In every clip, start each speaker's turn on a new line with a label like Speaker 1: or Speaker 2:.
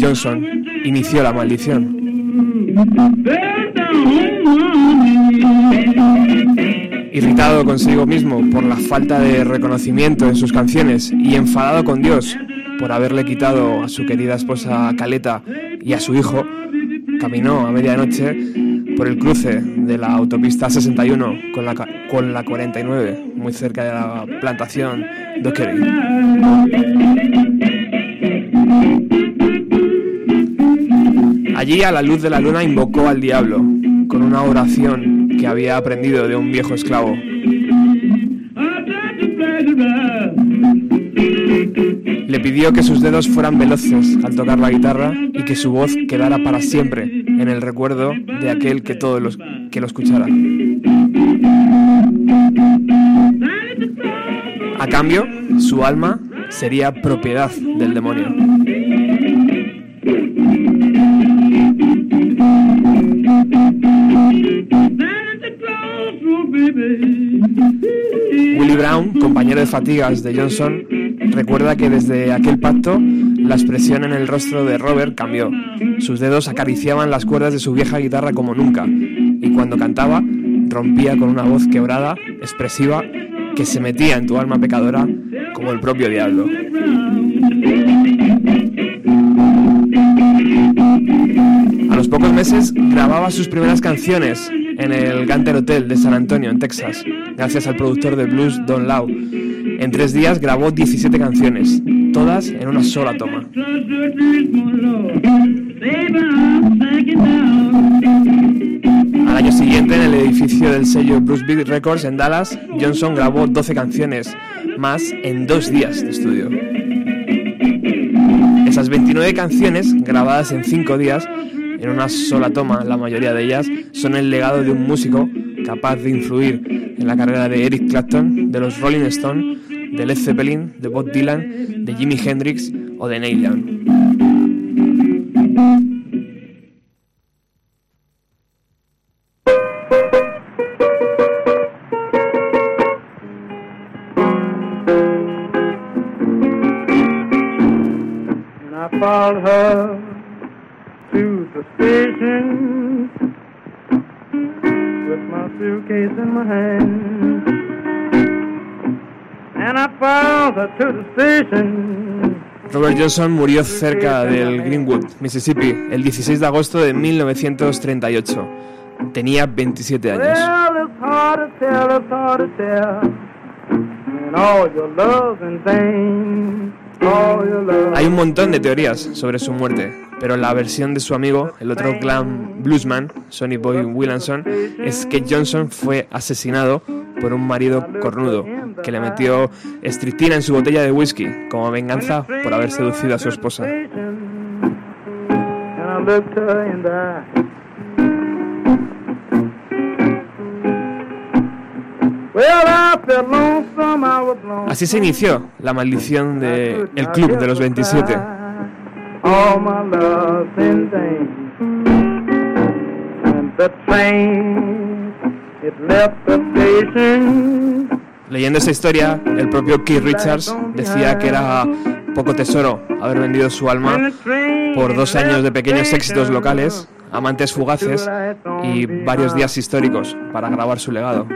Speaker 1: Johnson inició la maldición. Irritado consigo mismo por la falta de reconocimiento en sus canciones y enfadado con Dios por haberle quitado a su querida esposa Caleta y a su hijo, caminó a medianoche por el cruce de la autopista 61 con la, con la 49, muy cerca de la plantación Dockery. Allí, a la luz de la luna, invocó al diablo con una oración que había aprendido de un viejo esclavo. Le pidió que sus dedos fueran veloces al tocar la guitarra y que su voz quedara para siempre en el recuerdo de aquel que todo los, que lo escuchara. A cambio, su alma sería propiedad del demonio. Compañero de fatigas de Johnson, recuerda que desde aquel pacto la expresión en el rostro de Robert cambió. Sus dedos acariciaban las cuerdas de su vieja guitarra como nunca, y cuando cantaba rompía con una voz quebrada, expresiva, que se metía en tu alma pecadora como el propio diablo. A los pocos meses grababa sus primeras canciones en el Ganter Hotel de San Antonio, en Texas, gracias al productor de blues Don Lau. En tres días grabó 17 canciones, todas en una sola toma. Al año siguiente, en el edificio del sello Bruce Beat Records en Dallas, Johnson grabó 12 canciones más en dos días de estudio. Esas 29 canciones, grabadas en cinco días, en una sola toma, la mayoría de ellas, son el legado de un músico capaz de influir en la carrera de Eric Clapton, de los Rolling Stones, de Led Zeppelin, de Bob Dylan, de Jimi Hendrix o de Neil Young.
Speaker 2: My suitcase in my hand. And I followed her to the station.
Speaker 1: Robert Johnson murió cerca del Greenwood, Mississippi, el 16 de agosto de 1938. Tenía 27 años.
Speaker 2: Well,
Speaker 1: Hay un montón de teorías sobre su muerte, pero la versión de su amigo, el otro glam bluesman, Sonny Boy Williamson, es que Johnson fue asesinado por un marido cornudo que le metió estrictina en su botella de whisky como venganza por haber seducido a su esposa. Así se inició la maldición de el club de los 27.
Speaker 2: All my love's in vain. And the train, it left the station.
Speaker 1: Leyendo esta historia, el propio Keith Richards decía que era poco tesoro haber vendido su alma por dos años de pequeños éxitos locales, amantes fugaces y varios días históricos para grabar su legado.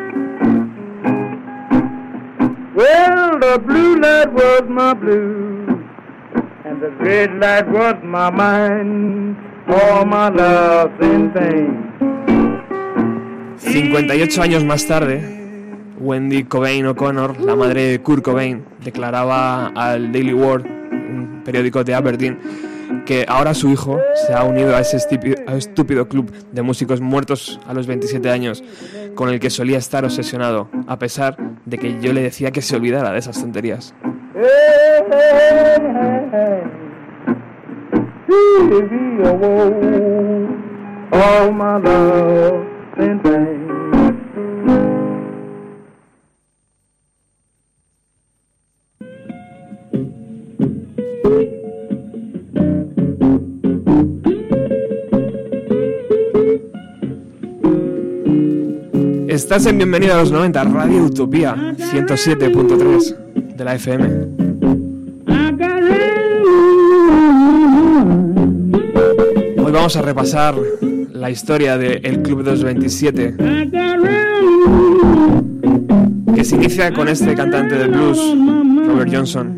Speaker 2: Well, the blue light was my blue, and the red light was my mind. All my love's in vain.
Speaker 1: 58 años más tarde, Wendy Cobain O'Connor, la madre de Kurt Cobain, declaraba al Daily World, un periódico de Aberdeen, que ahora su hijo se ha unido a ese estúpido club de músicos muertos a los 27 años, con el que solía estar obsesionado, a pesar de que yo le decía que se olvidara de esas tonterías. Estás en Bienvenido a los 90, Radio Utopía 107.3 de la FM. Hoy vamos a repasar la historia del Club de los 27, que se inicia con este cantante de blues, Robert Johnson.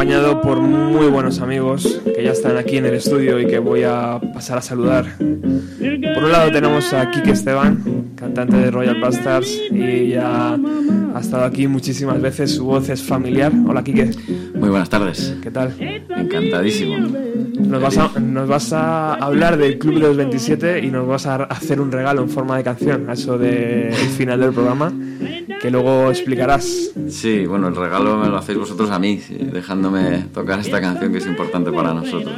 Speaker 1: Acompañado por muy buenos amigos que ya están aquí en el estudio y que voy a pasar a saludar. Por un lado tenemos a Kike Esteban, cantante de Royal Bastards y ya ha estado aquí muchísimas veces, su voz es familiar. Hola Kike,
Speaker 3: Muy buenas tardes.
Speaker 1: ¿qué tal?
Speaker 3: Encantadísimo.
Speaker 1: Nos vas, a, nos vas a hablar del Club de los 27 y nos vas a hacer un regalo en forma de canción, a eso del final del programa, que luego explicarás.
Speaker 3: Sí, bueno, el regalo me lo hacéis vosotros a mí, sí, dejándome tocar esta canción que es importante para nosotros.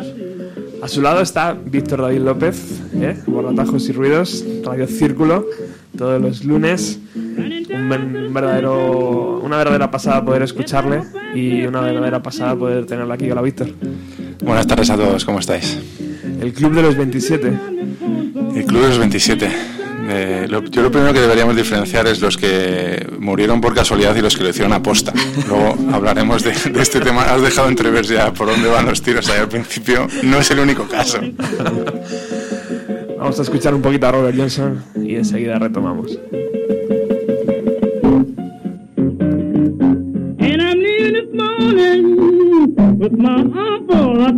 Speaker 1: A su lado está Víctor David López, ¿eh? Borratajos y Ruidos, Radio Círculo, todos los lunes. Un, ver- un verdadero, una verdadera pasada poder escucharle y una verdadera pasada poder tenerlo aquí. Hola Víctor.
Speaker 4: Buenas tardes a todos, ¿cómo estáis?
Speaker 1: El Club de los 27.
Speaker 4: El Club de los 27. Eh, lo- yo lo primero que deberíamos diferenciar es los que murieron por casualidad y los que lo hicieron a posta. Luego hablaremos de, de este tema. Has dejado entrever ya por dónde van los tiros ahí al principio. No es el único caso.
Speaker 1: Vamos a escuchar un poquito a Robert Johnson y enseguida retomamos.
Speaker 5: And I'm leaving this morning with my uncle up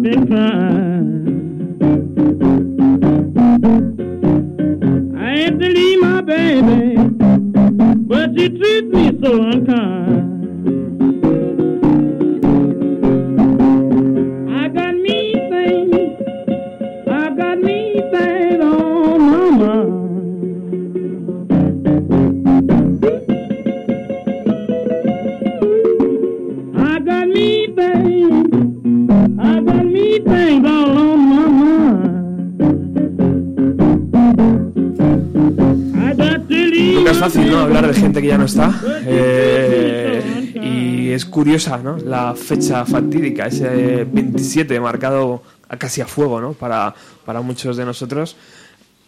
Speaker 1: La fecha fatídica, ese 27 marcado a casi a fuego, ¿no? Para, para muchos de nosotros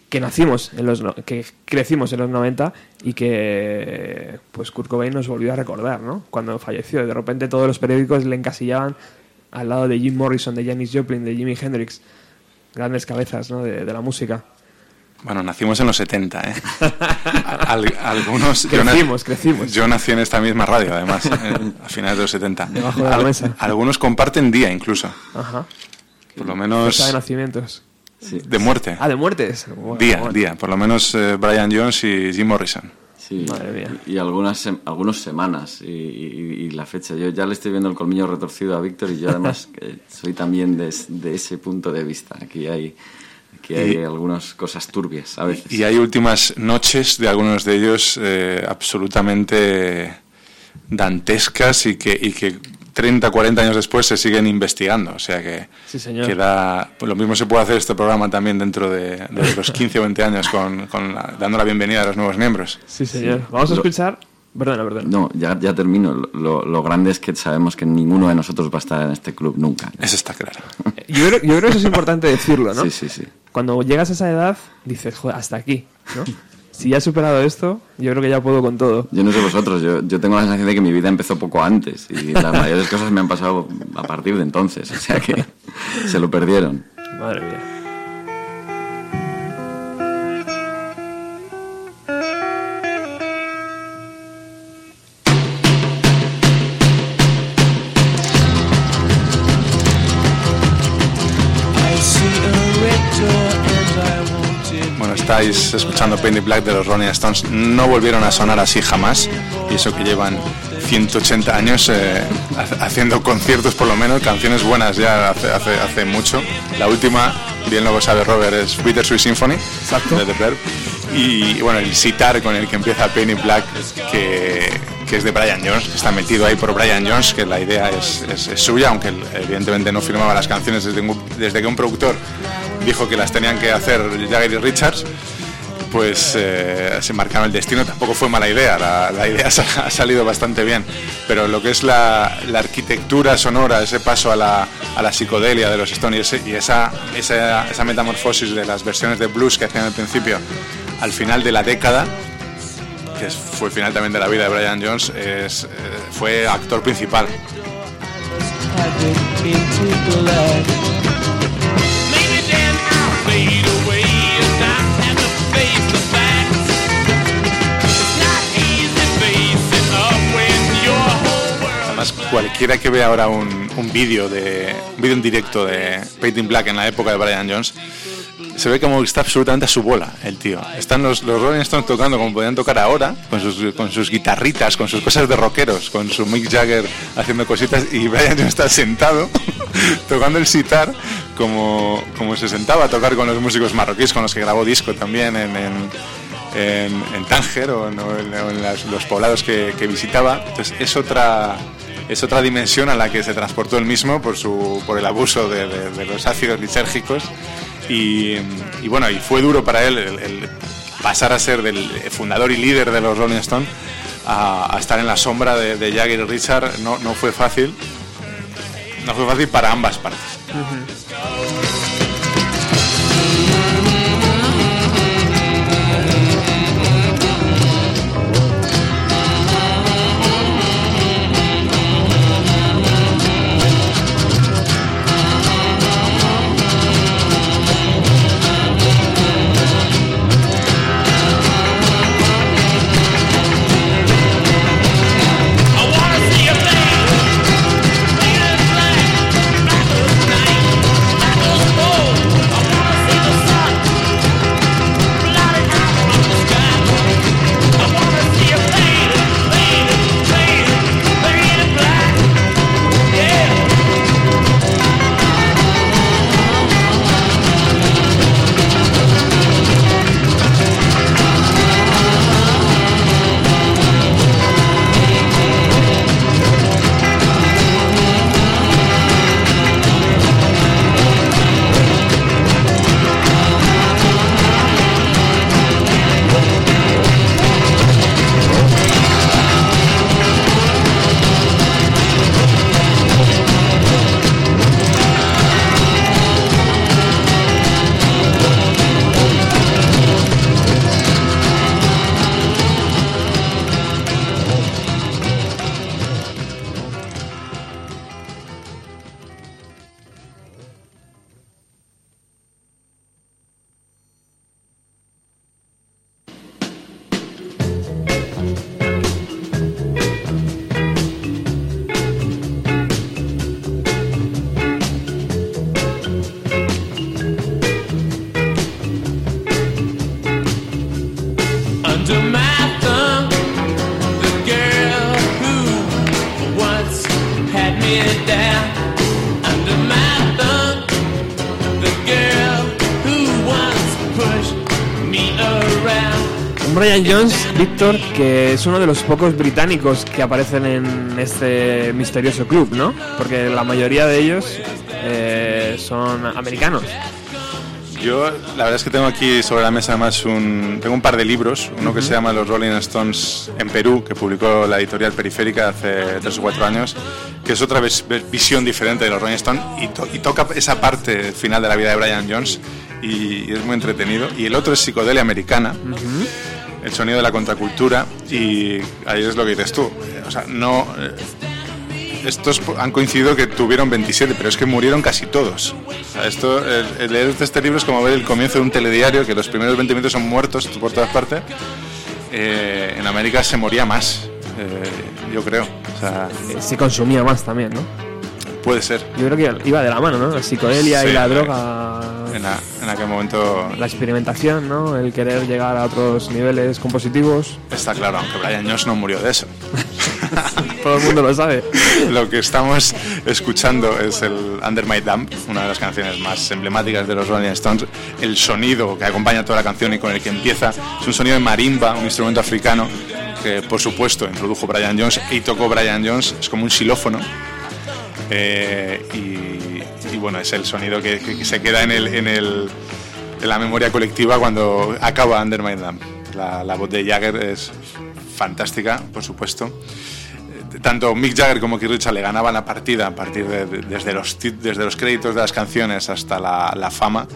Speaker 1: que nacimos en los que crecimos en los 90 y que pues Kurt Cobain nos volvió a recordar, ¿no? Cuando falleció, de repente todos los periódicos le encasillaban al lado de Jim Morrison, de Janis Joplin, de Jimi Hendrix, grandes cabezas, ¿no? de la música.
Speaker 4: Bueno, nacimos en los 70, ¿eh? Al- algunos... yo na-
Speaker 1: Crecimos, crecimos.
Speaker 4: Yo nací en esta misma radio, además, eh, a finales de los 70.
Speaker 1: Debajo de la mesa.
Speaker 4: Algunos comparten día incluso.
Speaker 1: Ajá.
Speaker 4: Por lo menos
Speaker 1: Fecha de nacimientos.
Speaker 3: Sí,
Speaker 4: de muerte.
Speaker 1: Ah, de muertes. Bueno,
Speaker 4: Día,
Speaker 1: bueno.
Speaker 4: día. Por lo menos eh, Brian Jones y Jim Morrison.
Speaker 3: Sí,
Speaker 1: Madre mía.
Speaker 3: Y, y algunas sem- algunos semanas y, y- y la fecha. Yo ya le estoy viendo el colmillo retorcido a Víctor y yo además que soy también de, de ese punto de vista. Aquí hay, aquí hay
Speaker 4: Y-
Speaker 3: algunas cosas turbias a veces.
Speaker 4: Y hay últimas noches de algunos de ellos eh, absolutamente dantescas y que, y que 30, 40 años después se siguen investigando. O sea que,
Speaker 1: Sí, señor.
Speaker 4: que da- pues lo mismo se puede hacer este programa también dentro de, de los 15 o 20 años, con, con la- dando la bienvenida a los nuevos miembros.
Speaker 1: Sí, señor. Vamos a escuchar. Perdona, perdona.
Speaker 3: No, ya, ya termino. Lo, lo grande es que sabemos que ninguno de nosotros va a estar en este club nunca.
Speaker 4: Eso está claro.
Speaker 1: Yo creo, yo creo que eso es importante decirlo, ¿no?
Speaker 3: Sí, sí, sí.
Speaker 1: Cuando llegas a esa edad, dices, joder, hasta aquí, ¿no? Si ya he superado esto, yo creo que ya puedo con todo.
Speaker 3: Yo no sé vosotros, yo, yo tengo la sensación de que mi vida empezó poco antes y las mayores cosas me han pasado a partir de entonces, o sea que se lo perdieron.
Speaker 1: Madre mía.
Speaker 4: Estáis escuchando Penny Black de los Rolling Stones. No volvieron a sonar así jamás. Y eso que llevan 180 años eh, ha- haciendo conciertos, por lo menos, canciones buenas ya hace, hace, hace mucho. La última, bien lo sabe Robert, es Bittersweet Symphony de The Verb. Y bueno, el sitar con el que empieza Penny Black, que, que es de Brian Jones, que está metido ahí por Brian Jones, que la idea es, es- es suya, aunque evidentemente no firmaba las canciones desde, un- desde que un productor dijo que las tenían que hacer Jagger y Richards, pues eh, se marcaron el destino. Tampoco fue mala idea, la, la idea ha salido bastante bien. Pero lo que es la, la arquitectura sonora, ese paso a la, a la psicodelia de los Stones y, esa, esa, esa metamorfosis de las versiones de blues que hacían al principio, al final de la década, que fue el final también de la vida de Brian Jones, es, eh, fue actor principal. Cualquiera que vea ahora un, un vídeo de un vídeo en directo de Painting Black en la época de Brian Jones, se ve como está absolutamente a su bola el tío. Están los, los Rolling Stones tocando como podían tocar ahora, con sus, con sus guitarritas, con sus cosas de rockeros, con su Mick Jagger haciendo cositas, y Brian Jones está sentado tocando el sitar como, como se sentaba a tocar con los músicos marroquíes con los que grabó disco también en- en, en, Tánger o en, los poblados que, que visitaba. Entonces es otra es otra dimensión a la que se transportó él mismo por su por el abuso de, los ácidos lisérgicos. Y, bueno y fue duro para él el, pasar a ser del fundador y líder de los Rolling Stones a, estar en la sombra de, Jagger y Richard. No, no fue fácil. No fue fácil para ambas partes
Speaker 1: es uno de los pocos británicos que aparecen en este misterioso club, ¿no? Porque la mayoría de ellos eh, son americanos.
Speaker 4: Yo, la verdad es que tengo aquí sobre la mesa además un, tengo un par de libros, uno que se llama Los Rolling Stones en Perú, que publicó la editorial Periférica hace tres o cuatro años, que es otra ves- ve- visión diferente de los Rolling Stones y, to- y toca esa parte final de la vida de Brian Jones y, y es muy entretenido. Y el otro es Psicodelia Americana, el sonido de la contracultura y ahí es lo que dices tú. O sea, no... eh, estos han coincidido que tuvieron 27, pero es que murieron casi todos. O sea, esto, el, leer este libro es como ver el comienzo de un telediario, que los primeros 20 minutos son muertos por todas partes. Eh, en América se moría más, eh, yo creo. O sea,
Speaker 1: Eh, Se consumía más también, ¿no?
Speaker 4: puede ser.
Speaker 1: Yo creo que iba de la mano, ¿no? La psicodelia
Speaker 4: Sí,
Speaker 1: y la droga,
Speaker 4: aquel momento
Speaker 1: la experimentación, ¿no? El querer llegar a otros niveles compositivos.
Speaker 4: está claro, aunque Brian Jones no murió de eso.
Speaker 1: Todo el mundo lo sabe.
Speaker 4: Lo que estamos escuchando es el Under My Thumb, una de las canciones más emblemáticas de los Rolling Stones. El sonido que acompaña toda la canción y con el que empieza es un sonido de marimba, un instrumento africano que, por supuesto, introdujo Brian Jones y tocó Brian Jones. Es como un xilófono. Eh, y, y, bueno, es el sonido que, que- que se queda en, el, en, el, en la memoria colectiva cuando acaba Under My Thumb. La, voz de Jagger es fantástica, por supuesto tanto Mick Jagger como Keith Richards le ganaban la partida a partir de, de- desde, los, desde los créditos de las canciones hasta la, la fama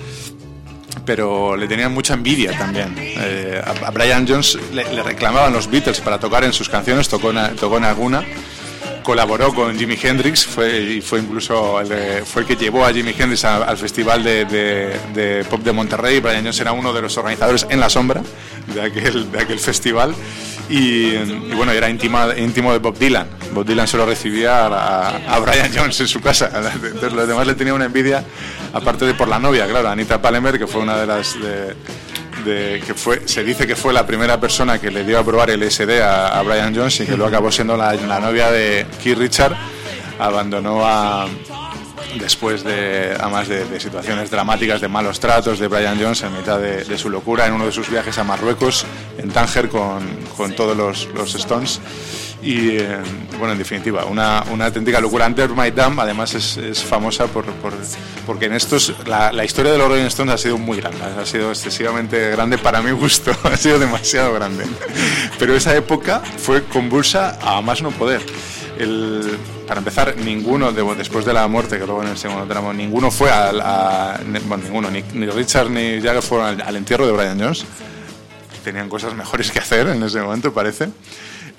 Speaker 4: pero le tenían mucha envidia también. Eh, a, Brian Jones le, reclamaban los Beatles para tocar en sus canciones, tocó tocó en alguna, colaboró con Jimi Hendrix, fue, y fue incluso el, de- fue el que llevó a Jimi Hendrix a- al Festival de, de- de Pop de Monterrey. Brian Jones era uno de los organizadores en la sombra de aquel, de aquel festival. Y, y bueno, era íntima- íntimo de Bob Dylan. Bob Dylan solo recibía a, a Brian Jones en su casa. Entonces los demás le tenían una envidia, aparte de por la novia, claro, Anita Palmer, que fue una de las... de- que fue, se dice que fue la primera persona que le dio a probar el SD a, a Brian Jones y que luego acabó siendo la, novia de Keith Richard. Abandonó después de, además de, de situaciones dramáticas, de malos tratos de Brian Jones en mitad de, su locura en uno de sus viajes a Marruecos, en Tánger, con, con todos los Stones. Y eh, bueno, en definitiva, una, una auténtica locura. Under My Dam, además, es, es famosa por, por- porque en estos, la, la historia de los Rolling Stones ha sido muy grande, ha sido excesivamente grande para mi gusto, ha sido demasiado grande. Pero esa época fue convulsa a más no poder. El- para empezar, ninguno, de- después de la muerte, que luego en el segundo tramo, ninguno fue al, a, bueno, ninguno, ni, ni Richard ni Jagger fueron al, al entierro de Brian Jones. Tenían cosas mejores que hacer en ese momento, parece.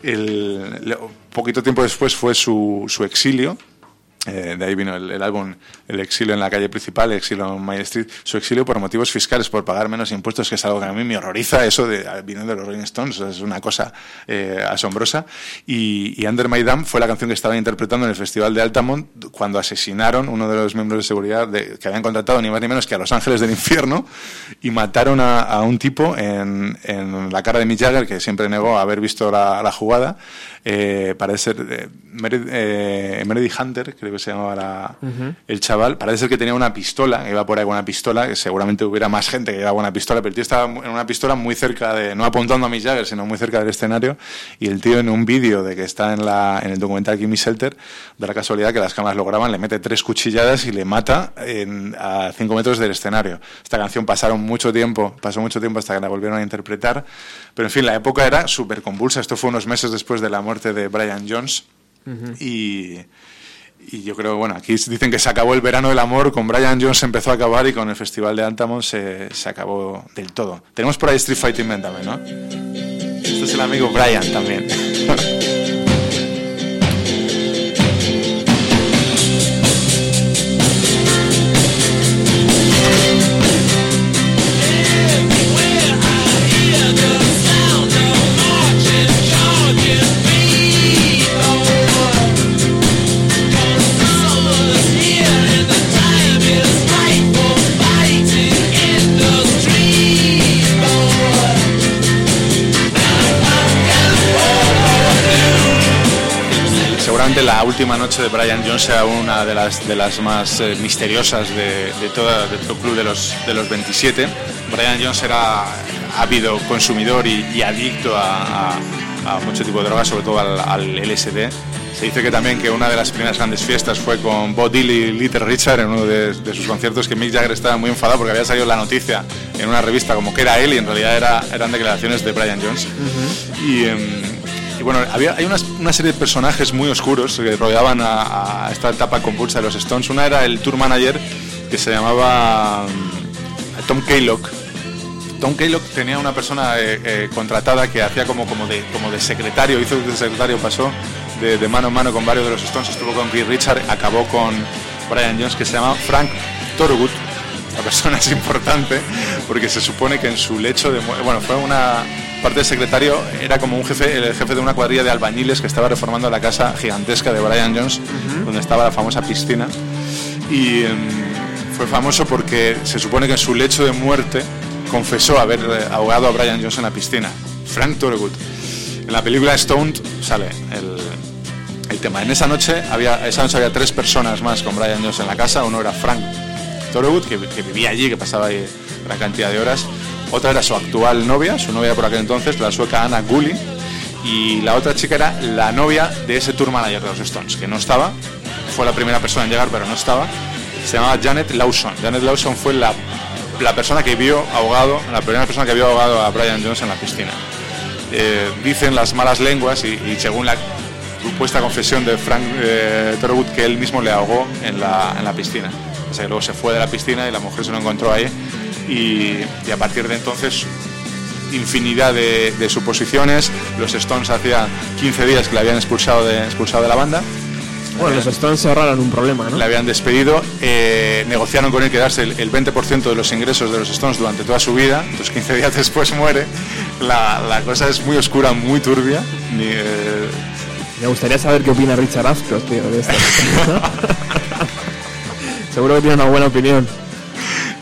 Speaker 4: El, poquito tiempo después fue su, su exilio. Eh, de ahí vino el, álbum El exilio en la calle principal, El exilio en Main Street. Su exilio por motivos fiscales, por pagar menos impuestos, que es algo que a mí me horroriza. Eso de, viniendo de los Rolling Stones, es una cosa eh, asombrosa. Y, Under My Dam fue la canción que estaban interpretando en el Festival de Altamont cuando asesinaron uno de los miembros de seguridad de- que habían contratado ni más ni menos que a Los Ángeles del Infierno y mataron a, un tipo en, en la cara de Mick Jagger, que siempre negó haber visto la, jugada. Eh, parece ser eh, Meredith, eh, Meredith Hunter, creo que se llamaba la- el chaval. Parece ser que tenía una pistola, iba por ahí con una pistola, que seguramente hubiera más gente que llevaba una pistola, pero el tío estaba en una pistola muy cerca de, no apuntando a Mick Jagger, sino muy cerca del escenario. Y el tío en un vídeo de que está en, la, en el documental Gimme Shelter, de la casualidad que las cámaras lo graban, le mete tres cuchilladas y le mata en- a cinco metros del escenario. Esta canción pasaron mucho tiempo, pasó mucho tiempo hasta que la volvieron a interpretar. Pero en fin, la época era súper convulsa. Esto fue unos meses después de la muerte de Brian Jones. Y. Y yo creo, bueno, aquí dicen que se acabó el verano del amor, con Brian Jones empezó a acabar y con el Festival de Altamont se, se acabó del todo. Tenemos por ahí Street Fighting Man ¿no? Este es el amigo Brian también. Última noche de Brian Jones sea una de las, de las más eh, misteriosas de, de, toda, de todo el club de los, de los 27. Brian Jones era ávido consumidor y, y adicto a, a- a mucho tipo de drogas, sobre todo al, al LSD. Se dice que también que una de las primeras grandes fiestas fue con Bob Dylan y Little Richard en uno de, de sus conciertos, que Mick Jagger estaba muy enfadado porque había salido la noticia en una revista como que era él y en realidad era, eran declaraciones de Brian Jones. Y, em, y bueno, había, hay unas- una serie de personajes muy oscuros que rodeaban a, esta etapa convulsa de los Stones. Una era el tour manager que se llamaba mm, Tom Kaylock. Tom Kaylock tenía una persona eh, eh, contratada que hacía como, como, de, como de secretario, hizo de secretario, pasó de, de mano en mano con varios de los Stones, estuvo con Keith Richard, acabó con Brian Jones, que se llama Frank Thorogood. La persona es importante porque se supone que en su lecho de muerte, bueno, fue una parte del secretario, era como un jefe, el jefe de una cuadrilla de albañiles que estaba reformando la casa gigantesca de Brian Jones, donde estaba la famosa piscina. Y em, fue famoso porque se supone que en su lecho de muerte confesó haber eh, ahogado a Brian Jones en la piscina. Frank Thorogood. En la película Stoned sale el, el tema. En esa noche había, esa noche había tres personas más con Brian Jones en la casa. Uno era Frank Thorogood, que, que vivía allí, que pasaba ahí gran cantidad de horas. Otra era su actual novia, su novia por aquel entonces, la sueca Anna Gully. Y la otra chica era la novia de ese tour manager de los Stones, que no estaba. Fue la primera persona en llegar, pero no estaba. Se llamaba Janet Lawson. Janet Lawson fue la, la persona que vio ahogado, la primera persona que vio ahogado a Brian Jones en la piscina. Eh, dicen las malas lenguas y, según la supuesta confesión de Frank eh, que él mismo le ahogó en la, en la piscina. O sea, que luego se fue de la piscina y la mujer se lo encontró ahí y, y a partir de entonces infinidad de, de suposiciones. Los Stones hacía 15 días que le habían expulsado de, expulsado de la banda.
Speaker 1: Bueno, los Stones se ahorraron un problema, ¿no?
Speaker 4: Le habían despedido, eh, negociaron con él quedarse el, el 20% de los ingresos de los Stones durante toda su vida, entonces 15 días después muere. La, la cosa es muy oscura, muy turbia. Ni, eh,
Speaker 1: Me gustaría saber qué opina Richard Ashcroft, tío, de esto. Seguro que tiene una buena opinión.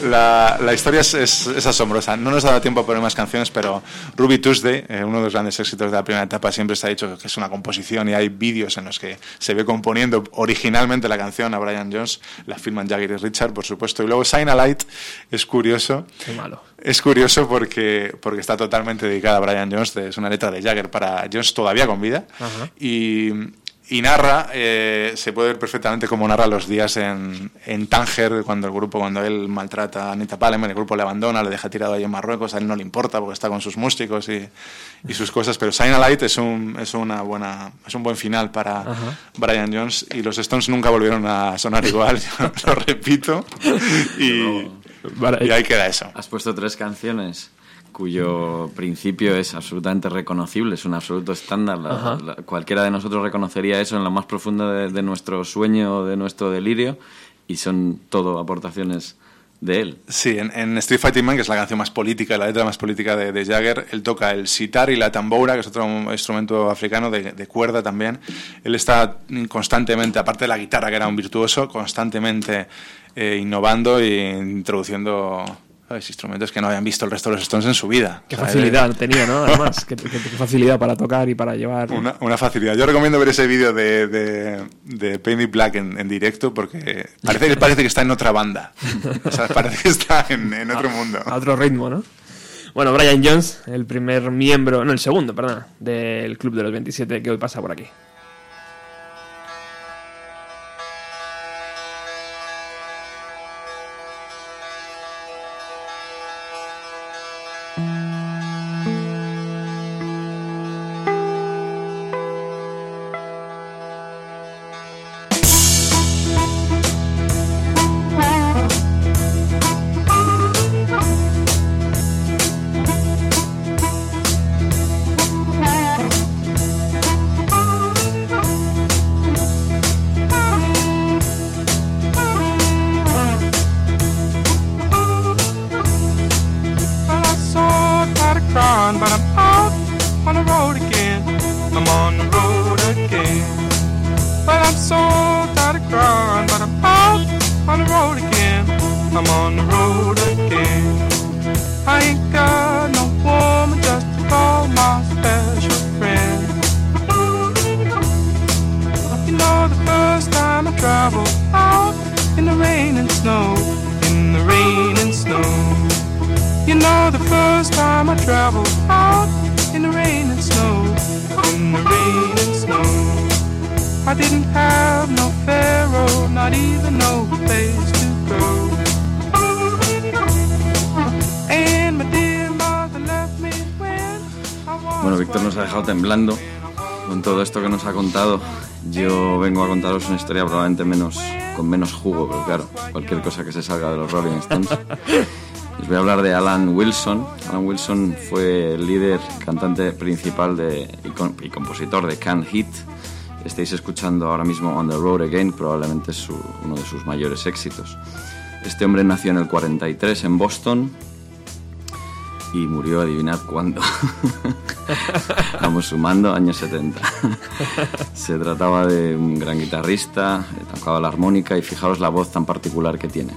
Speaker 4: La, la historia es, es- es asombrosa. No nos ha dado tiempo a poner más canciones, pero Ruby Tuesday, eh, uno de los grandes éxitos de la primera etapa, siempre se ha dicho que es una composición y hay vídeos en los que se ve componiendo originalmente la canción a Brian Jones, la firman Jagger y Richard, por supuesto. Y luego Shine a Light es curioso.
Speaker 1: Qué malo.
Speaker 4: Es curioso porque, porque está totalmente dedicada a Brian Jones, es una letra de Jagger para Jones todavía con vida.
Speaker 1: Ajá.
Speaker 4: Y, y narra, eh, se puede ver perfectamente cómo narra los días en, en Tánger, cuando el grupo, cuando él maltrata a Anita Palmer, el grupo le abandona, le deja tirado ahí en Marruecos, a él no le importa porque está con sus músicos y, y sus cosas, pero Shine a Light es un, es una buena, es un buen final para
Speaker 1: Ajá.
Speaker 4: Brian Jones y los Stones nunca volvieron a sonar igual, yo lo repito, y, y ahí queda eso.
Speaker 3: Has puesto tres canciones cuyo principio es absolutamente reconocible, es un absoluto estándar. La-
Speaker 1: Ajá.
Speaker 3: la- cualquiera de nosotros reconocería eso en lo más profundo de, de nuestro sueño o de nuestro delirio y son todo aportaciones de él.
Speaker 4: Sí, en, en Street Fighting Man, que es la canción más política, la letra más política de, de Jagger, él toca el sitar y la tambora, que es otro instrumento africano de, de cuerda también. Él está constantemente, aparte de la guitarra, que era un virtuoso, constantemente eh, innovando e introduciendo ¿sabes? instrumentos que no habían visto el resto de los Stones en su vida.
Speaker 1: Qué
Speaker 4: sea,
Speaker 1: facilidad tenía, ¿no? Además, qué, qué- qué facilidad para tocar y para llevar.
Speaker 4: Una, una facilidad. Yo recomiendo ver ese vídeo de, de, de Paint It Black en, en directo porque parece, parece que está en otra banda. O sea, parece que está en, en otro mundo.
Speaker 1: A otro ritmo, ¿no? Bueno, Brian Jones, el primer miembro, no, el segundo, perdón, del Club de los 27 que hoy pasa por aquí.
Speaker 3: Que se salga de los Rolling Stones. Les voy a hablar de Alan Wilson. Alan Wilson fue el líder, cantante principal de, y, y compositor de Can Hit. Estáis escuchando ahora mismo On the Road Again, probablemente su- uno de sus mayores éxitos. Este hombre nació en el 43 en Boston y murió, adivinad cuándo. Vamos sumando, años 70. Se trataba de un gran guitarrista, eh, tocaba la armónica y fijaos la voz tan particular que tiene.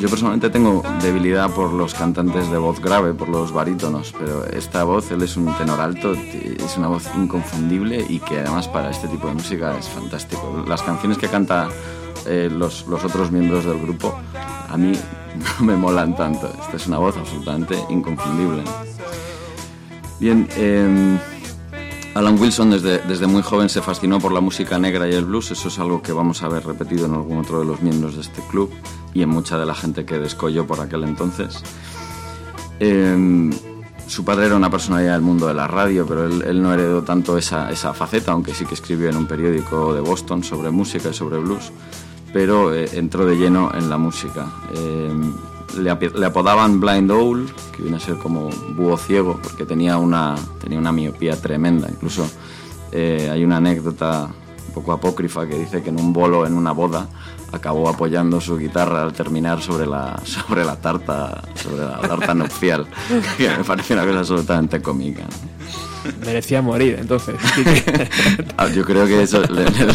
Speaker 3: Yo personalmente tengo debilidad por los cantantes de voz grave, por los barítonos, pero esta voz, él es un tenor alto, es una voz inconfundible y que además para este tipo de música es fantástico. Las canciones que canta eh, los, los otros miembros del grupo a mí no me molan tanto. Esta es una voz absolutamente inconfundible. Bien, eh, Alan Wilson desde, desde muy joven se fascinó por la música negra y el blues, eso es algo que vamos a ver repetido en algún otro de los miembros de este club y en mucha de la gente que descolló por aquel entonces. Eh, su padre era una personalidad del mundo de la radio, pero él, no heredó tanto esa, esa faceta, aunque sí que escribió en un periódico de Boston sobre música y sobre blues, pero eh, entró de lleno en la música. Eh, le, apodaban Blind Owl, que viene a ser como búho ciego, porque tenía una, tenía una miopía tremenda. Incluso eh, hay una anécdota un poco apócrifa que dice que en un bolo, en una boda, acabó apoyando su guitarra al terminar sobre la, sobre la tarta, sobre la tarta nupcial, que me parece una cosa absolutamente cómica.
Speaker 1: Merecía morir, entonces.
Speaker 3: Ah, Yo creo que eso le, le-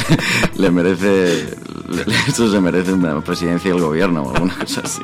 Speaker 3: le merece, eso se merece una presidencia del gobierno o alguna cosa así.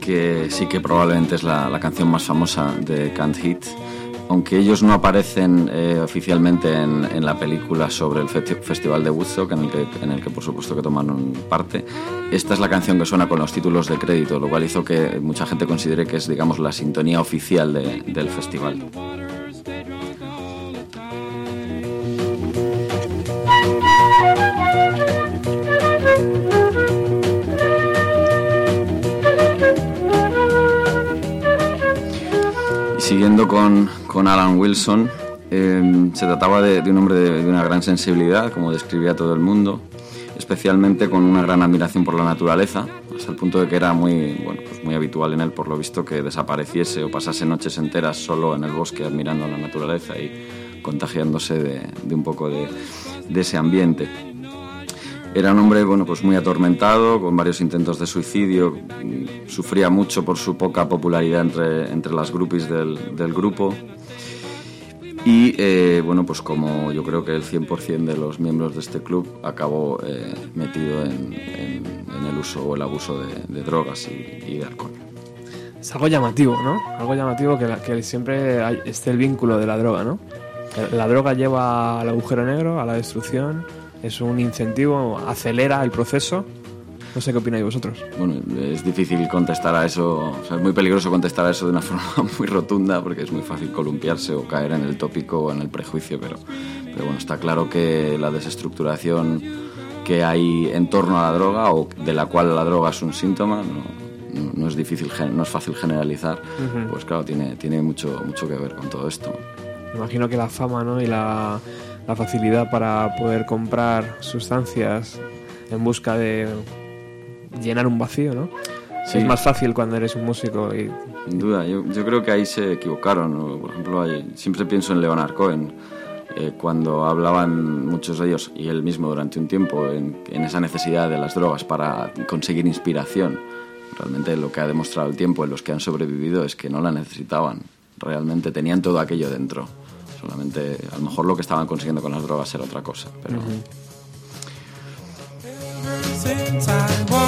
Speaker 3: Que sí que probablemente es la, canción más famosa de Can't Hit. Aunque ellos no aparecen eh, oficialmente en, la película sobre el festi- Festival de Woodstock, en el, que, por supuesto que tomaron parte, esta es la canción que suena con los títulos de crédito, lo cual hizo que mucha gente considere que es, digamos, la sintonía oficial de- del festival. Con, con Alan Wilson, eh, se trataba de, un hombre de, una gran sensibilidad, como describía todo el mundo, especialmente con una gran admiración por la naturaleza, hasta el punto de que era muy, bueno, pues muy habitual en él, por lo visto, que desapareciese o pasase noches enteras solo en el bosque admirando la naturaleza y contagiándose de, un poco de ese ambiente. Era un hombre bueno, pues muy atormentado, con varios intentos de suicidio, sufría mucho por su poca popularidad entre, entre las groupies del, del grupo. Y eh, bueno, pues como yo creo que el 100% de los miembros de este club acabó eh, metido en, en- en el uso o el abuso de, de drogas y, y de alcohol.
Speaker 1: Es algo llamativo, ¿no? Algo llamativo que, la- que siempre hay- esté el vínculo de la droga, ¿no? La droga lleva al agujero negro, a la destrucción, es un incentivo, acelera el proceso. No sé qué opináis vosotros.
Speaker 3: Bueno, es difícil contestar a eso, o sea, es muy peligroso contestar a eso de una forma muy rotunda porque es muy fácil columpiarse o caer en el tópico o en el prejuicio, pero, pero bueno, está claro que la desestructuración que hay en torno a la droga o de la cual la droga es un síntoma, no, no- es difícil, no es fácil generalizar,
Speaker 1: Ujú.
Speaker 3: pues claro, tiene, tiene mucho, mucho que ver con todo esto.
Speaker 1: Me imagino que la fama ¿no? y la, la facilidad para poder comprar sustancias en busca de llenar un vacío, ¿no?
Speaker 3: Sí.
Speaker 1: Es más fácil cuando eres un músico y
Speaker 3: Sin duda, yo, yo creo que ahí se equivocaron. ¿no? Por ejemplo, hay- siempre pienso en Leonard Cohen, eh, cuando hablaban muchos de ellos, y él mismo durante un tiempo, en, en esa necesidad de las drogas para conseguir inspiración. Realmente lo que ha demostrado el tiempo en los que han sobrevivido es que no la necesitaban. Realmente tenían todo aquello dentro. Solamente, a lo mejor lo que estaban consiguiendo con las drogas era otra cosa. Pero
Speaker 6: hate to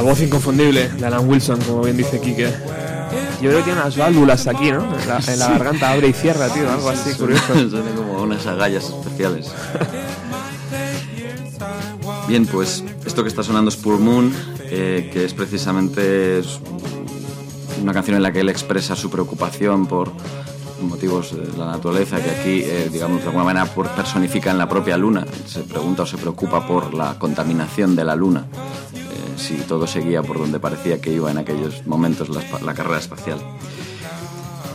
Speaker 1: la voz inconfundible de Alan Wilson, como bien dice Quique. Yo creo que tiene unas válvulas aquí, ¿no? En la, en la garganta abre y cierra, tío, algo así curioso.
Speaker 3: Son como unas agallas especiales. Bien, pues esto que está sonando es Poor Moon, eh, que es precisamente una canción en la que él expresa su preocupación por motivos de la naturaleza, que aquí, eh, digamos, de alguna manera personifica en la propia luna. Se pregunta o se preocupa por la contaminación de la luna, eh, si todo seguía por donde parecía que iba en aquellos momentos la carrera espacial.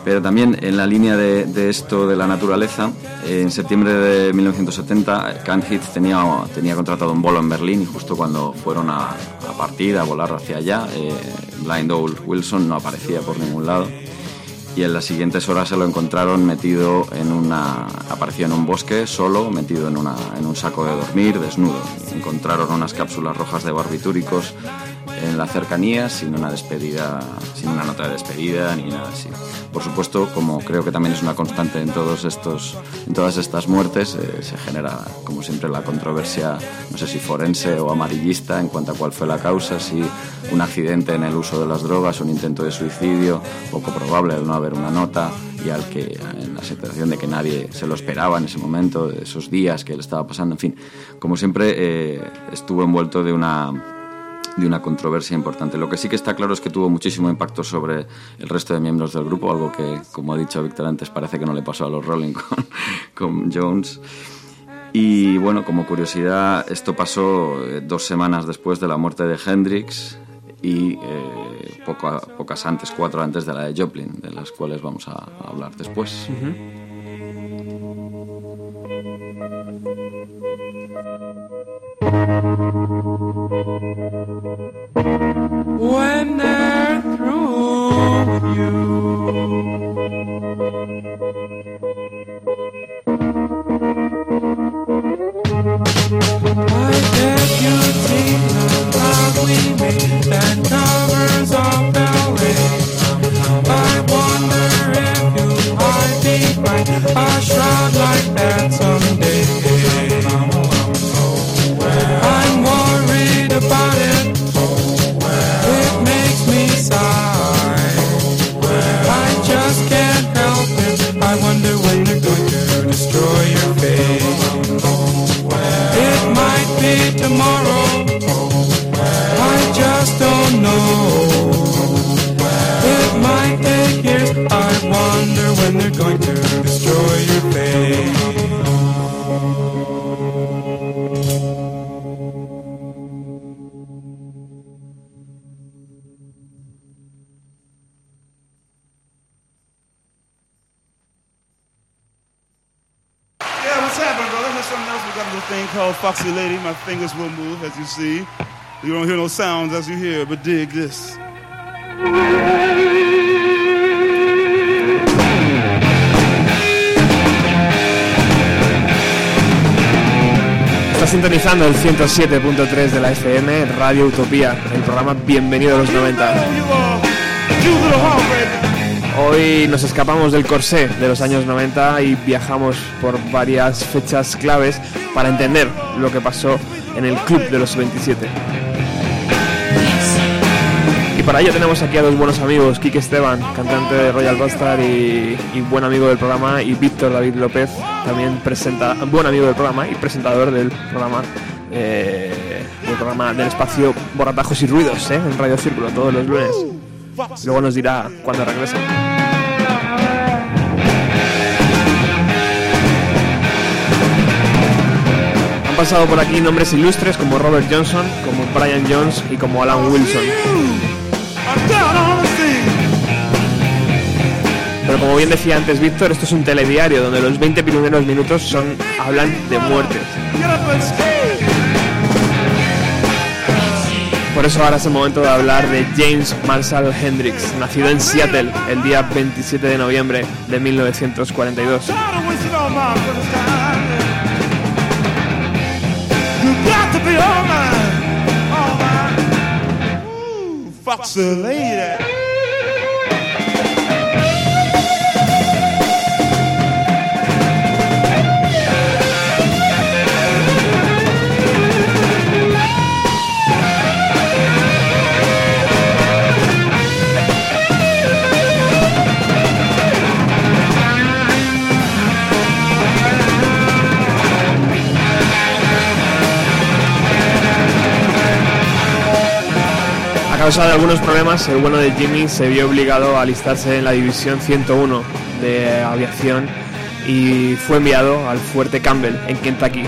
Speaker 3: Pero también en la línea de, esto de la naturaleza, en septiembre de 1970, Can Heath tenía, tenía contratado un vuelo en Berlín y justo cuando fueron a, partir, a volar hacia allá, eh, Blind Owl Wilson no aparecía por ningún lado. Y en las siguientes horas se lo encontraron metido en una. apareció en un bosque, solo, metido en, en un saco de dormir, desnudo. Encontraron unas cápsulas rojas de barbitúricos en la cercanía, sin una despedida, sin una nota de despedida ni nada así. Por supuesto, como creo que también es una constante en todos estos, en todas estas muertes, eh, se genera, como siempre, la controversia, no sé si forense o amarillista en cuanto a cuál fue la causa, si un accidente en el uso de las drogas, un intento de suicidio, poco probable al no haber una nota y al que en la situación de que nadie se lo esperaba en ese momento, esos días que él estaba pasando, en fin, como siempre eh, estuvo envuelto de una de una controversia importante. Lo que sí que está claro es que tuvo muchísimo impacto sobre el resto de miembros del grupo, algo que, como ha dicho Víctor antes, parece que no le pasó a los Rolling con, Jones. Y bueno, como curiosidad, esto pasó eh, dos semanas después de la muerte de Hendrix y eh, poco pocas antes, cuatro antes de la de Joplin, de las cuales vamos a, hablar después.
Speaker 6: Mine, a shroud like
Speaker 7: Lady. My fingers will move, as you see. You don't hear no sounds as you hear, but dig this.
Speaker 1: Está sintonizando el 107.3 de la FM, Radio Utopía, el programa Bienvenido a los 90. Hoy nos escapamos del corsé de los años 90 y viajamos por varias fechas claves para entender lo que pasó en el Club de los 27. Y para ello tenemos aquí a dos buenos amigos, Kike Esteban, cantante de Royal Bastard y, buen amigo del programa, y Víctor David López, también presenta, buen amigo del programa y presentador del programa, eh, del espacio Borratajos y Ruidos, eh, en Radio Círculo, todos los lunes. Luego nos dirá cuándo regresa. Han pasado por aquí nombres ilustres como Robert Johnson, como Brian Jones y como Alan Wilson. Pero como bien decía antes Víctor, esto es un telediario donde los 20 primeros minutos son hablan de muertes. Por eso ahora es el momento de hablar de James Marshall Hendrix, nacido en Seattle el día 27 de noviembre de 1942.
Speaker 7: Tired of wasting
Speaker 1: causa de algunos problemas, el bueno de Jimmy se vio obligado a alistarse en la División 101 de aviación y fue enviado al Fuerte Campbell en Kentucky.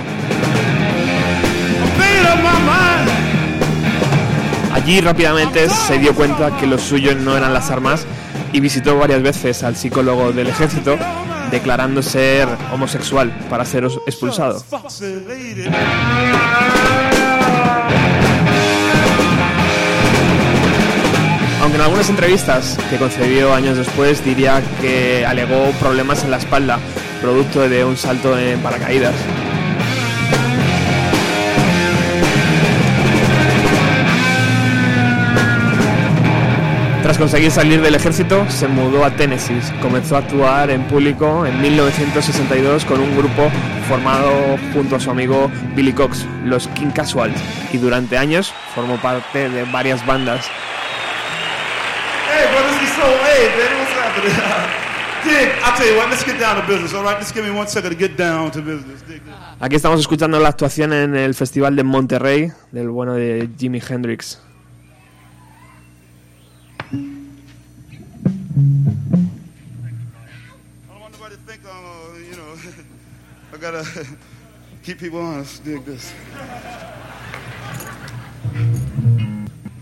Speaker 1: Allí rápidamente se dio cuenta que lo suyo no eran las armas y visitó varias veces al psicólogo del ejército declarando ser homosexual para ser expulsado. Aunque en algunas entrevistas que concedió años después diría que alegó problemas en la espalda, producto de un salto en paracaídas. Tras conseguir salir del ejército, se mudó a Tennessee. Comenzó a actuar en público en 1962 con un grupo formado junto a su amigo Billy Cox, los King Casual, y durante años formó parte de varias bandas
Speaker 7: hey, man, what's happening? Dig, I'll tell you what, let's get down to business, all right? Just give me one second to get down to business. Dig this.
Speaker 1: Aquí estamos escuchando la actuación en el Festival de Monterrey del bueno de Jimi Hendrix.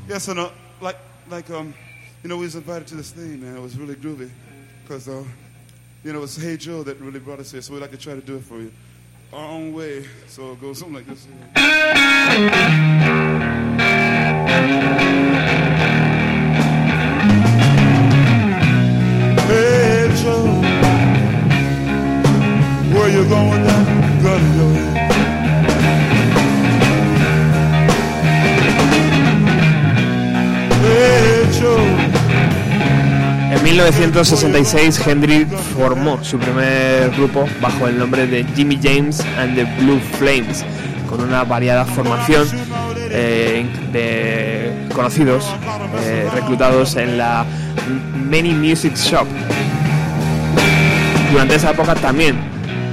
Speaker 7: Yes, and uh, like, like, um, you know, we was invited to this thing, man. It was really groovy, cause, uh, you know, it was Hey Joe that really brought us here, so we'd like to try to do it for you, our own way. So it goes something like this.
Speaker 1: 1966 Hendrix formó su primer grupo bajo el nombre de Jimmy James and the Blue Flames, con una variada formación eh, de conocidos eh, reclutados en la Many Music Shop. Durante esa época también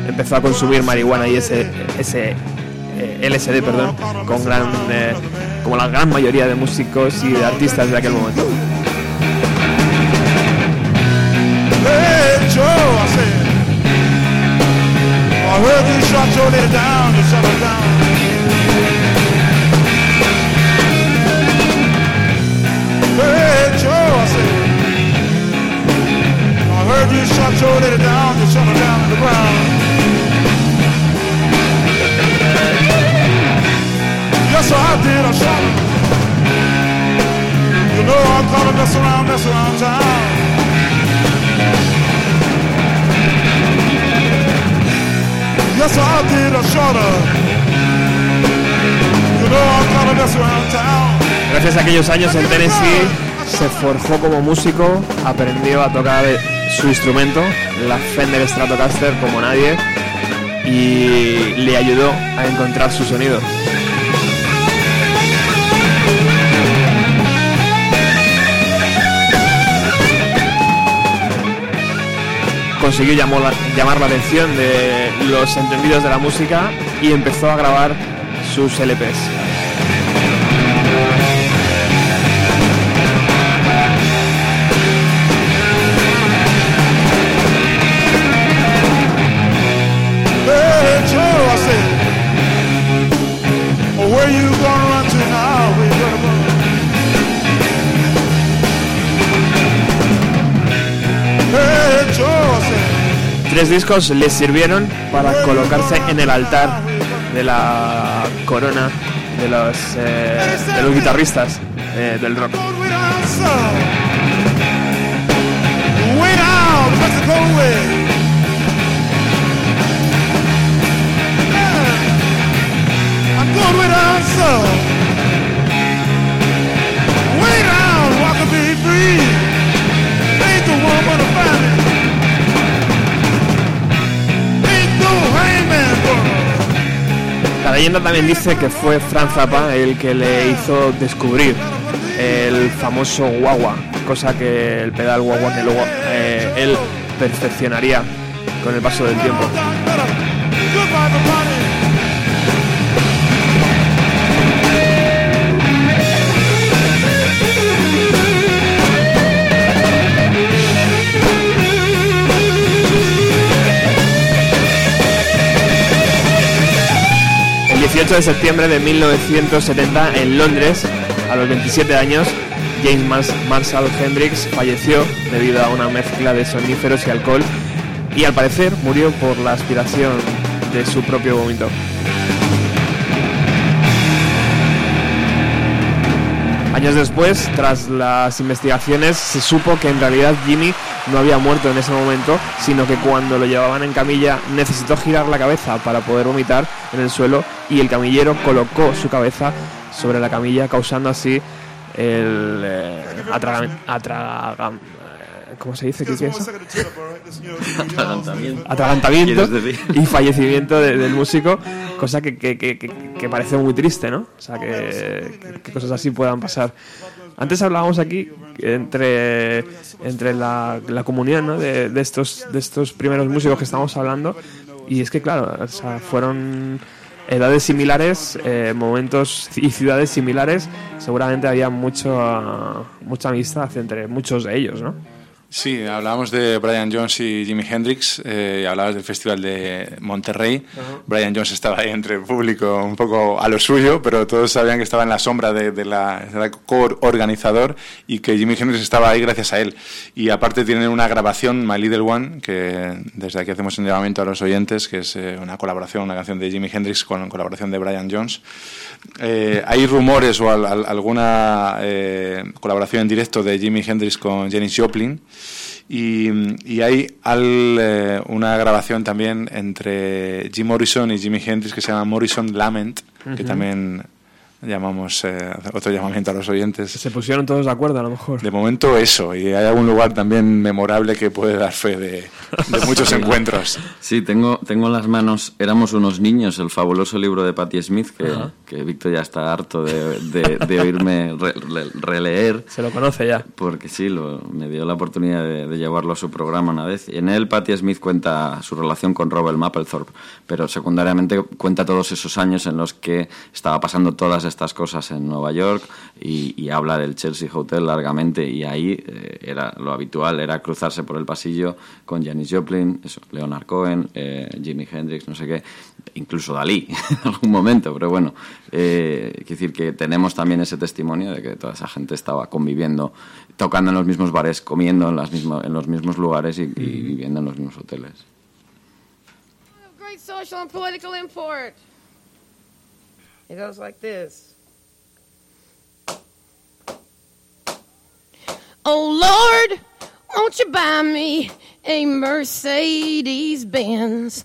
Speaker 1: empezó a consumir marihuana y ese, ese eh, LSD, perdón, con gran, como la gran mayoría de músicos y de artistas de aquel momento.
Speaker 7: I heard you shot your lady down, you shot her down. Hey Joe, I said. I heard you shot your lady down, you shot her down to the ground. Yes, sir, I did. I shot her. You know I call her mess around, mess around town. Yes, sir, I did. I shot her. You know I call her mess around town.
Speaker 1: Gracias a aquellos años en Tennessee se forjó como músico, aprendió a tocar su instrumento, la Fender Stratocaster como nadie, y le ayudó a encontrar su sonido. Consiguió llamar la atención de los entendidos de la música y empezó a grabar sus LPs. Tres discos les sirvieron para colocarse en el altar de la corona de los, eh, de los guitarristas eh, del rock. La leyenda también dice que fue Franz Zappa el que le hizo descubrir el famoso guagua, cosa que el pedal guagua que luego eh, él perfeccionaría con el paso del tiempo. 18 de septiembre de 1970 en Londres, a los 27 años, James Mars- Marshall Hendrix falleció debido a una mezcla de soníferos y alcohol y al parecer murió por la aspiración de su propio vómito. Años después, tras las investigaciones, se supo que en realidad Jimmy no había muerto en ese momento, sino que cuando lo llevaban en camilla necesitó girar la cabeza para poder vomitar en el suelo y el camillero colocó su cabeza sobre la camilla, causando así el eh, ¿cómo se dice? ¿Qué es eso? Y fallecimiento de- del músico, cosa que, que- que- que- parece muy triste, ¿no? O sea, que, que cosas así puedan pasar. Antes hablábamos aquí entre, entre la, la comunión ¿no? de, de estos, de estos primeros músicos que estamos hablando y es que, claro, o sea, fueron edades similares, eh, momentos y ciudades similares, seguramente había mucho, mucha amistad entre muchos de ellos, ¿no?
Speaker 4: Sí, hablábamos de Brian Jones y Jimi Hendrix, eh, hablabas del Festival de Monterrey. Brian Jones estaba ahí entre el público un poco a lo suyo, pero todos sabían que estaba en la sombra de, de la, del co-organizador y que Jimi Hendrix estaba ahí gracias a él. Y aparte tienen una grabación, My Little One, que desde aquí hacemos un llamamiento a los oyentes, que es eh, una colaboración, una canción de Jimi Hendrix con colaboración de Brian Jones. Eh, hay rumores o al- al- alguna eh, colaboración en directo de Jimi Hendrix con Janis Joplin y, y hay al, eh, una grabación también entre Jim Morrison y Jimi Hendrix que se llama Morrison Lament, que también llamamos eh, otro llamamiento a los oyentes.
Speaker 1: Se pusieron todos de acuerdo, a lo mejor.
Speaker 4: De momento eso, y hay algún lugar también memorable que puede dar fe de, de muchos encuentros.
Speaker 3: Sí, tengo, tengo en las manos Éramos unos niños, el fabuloso libro de Patti Smith, que. Que Víctor ya está harto de, de- de oírme re- re- releer.
Speaker 1: Se lo conoce ya.
Speaker 3: Porque sí, lo- me dio la oportunidad de, de llevarlo a su programa una vez. Y en él Patti Smith cuenta su relación con Robert Mapplethorpe, pero secundariamente cuenta todos esos años en los que estaba pasando todas estas cosas en Nueva York y, y habla del Chelsea Hotel largamente y ahí eh, era lo habitual, era cruzarse por el pasillo con Janis Joplin, eso, Leonard Cohen, eh, Jimi Hendrix, no sé qué, incluso Dalí en algún momento, pero bueno, eh, quiero decir que tenemos también ese testimonio de que toda esa gente estaba conviviendo, tocando en los mismos bares, comiendo en, las mismas, en los mismos lugares y, y viviendo en los mismos hoteles.
Speaker 8: Oh Lord, won't you buy me a Mercedes Benz?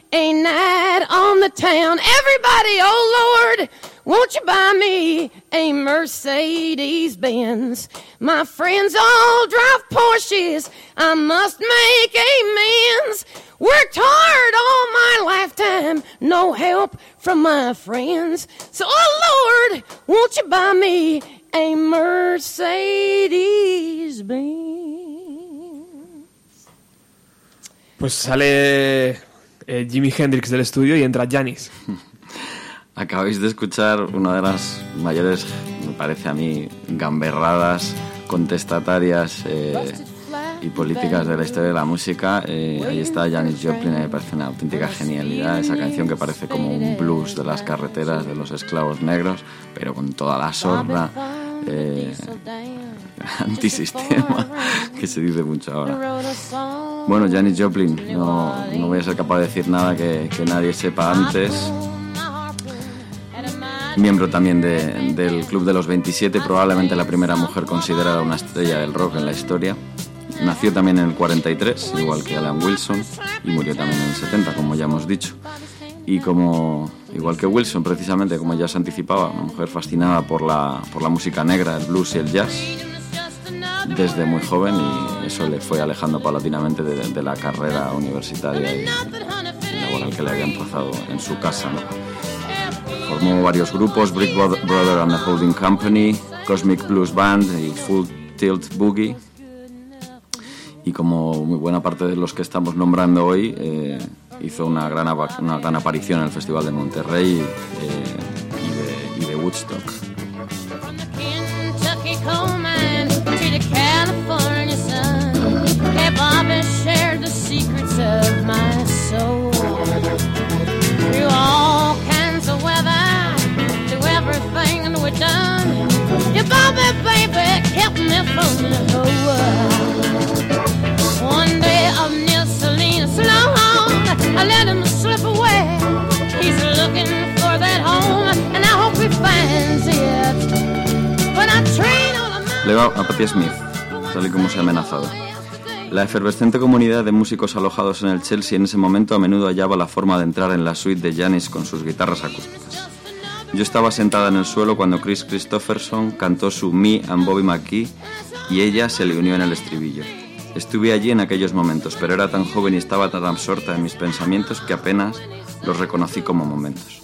Speaker 8: a night on the town? Everybody, oh Lord, won't you buy me a Mercedes Benz? My friends all drive Porsches. I must make amends. Worked hard all my lifetime, no help from my friends. So, oh Lord, won't you buy me a Mercedes Benz?
Speaker 1: Pues sale eh, Jimi Hendrix del estudio y entra Janis.
Speaker 3: Acabáis de escuchar una de las mayores, me parece a mí, gamberradas contestatarias eh, y políticas de la historia de la música. Eh, ahí está Janis Joplin, me parece una auténtica genialidad. Esa canción que parece como un blues de las carreteras de los esclavos negros, pero con toda la sorna eh, antisistema que se dice mucho ahora. Bueno, Janis Joplin, no, no voy a ser capaz de decir nada que, que nadie sepa antes. Miembro también de- del Club de los 27, probablemente la primera mujer considerada una estrella del rock en la historia. Nació también en el 43, igual que Alan Wilson, y murió también en el 70, como ya hemos dicho. Y como, igual que Wilson, precisamente, como ya se anticipaba, una mujer fascinada por la, por la música negra, el blues y el jazz, desde muy joven, y eso le fue alejando paulatinamente de, la carrera universitaria y, laboral que le habían trazado en su casa. Formó varios grupos, Brick Bro- Brother and the Holding Company, Cosmic Blues Band y Full Tilt Boogie. Y como muy buena parte de los que estamos nombrando hoy, eh, hizo una gran, una gran aparición en el Festival de Monterrey eh, y de Woodstock. Luego a Patti Smith, tal y como se ha amenazado. La efervescente comunidad de músicos alojados en el Chelsea en ese momento a menudo hallaba la forma de entrar en la suite de Janis con sus guitarras acústicas. Yo estaba sentada en el suelo cuando Chris Christopherson cantó su Me and Bobby McGee y ella se le unió en el estribillo. Estuve allí en aquellos momentos, pero era tan joven y estaba tan absorta en mis pensamientos que apenas los reconocí como momentos.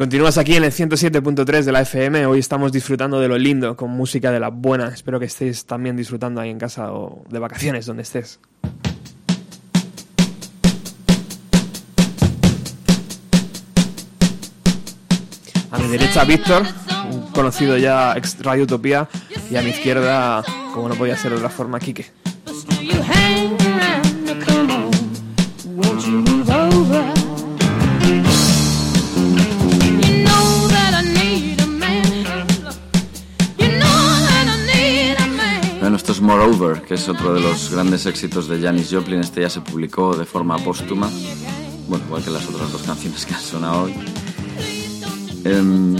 Speaker 1: Continúas aquí en el 107.3 de la FM. Hoy estamos disfrutando de lo lindo con música de la buena. Espero que estéis también disfrutando ahí en casa o de vacaciones, donde estés. A mi derecha, Víctor, conocido ya ex Radio Utopía. Y a mi izquierda, como no podía ser de otra forma, Quique.
Speaker 3: Moreover, que es otro de los grandes éxitos de Janis Joplin. Este ya se publicó de forma póstuma. Bueno, igual que las otras dos canciones que han sonado hoy. Em,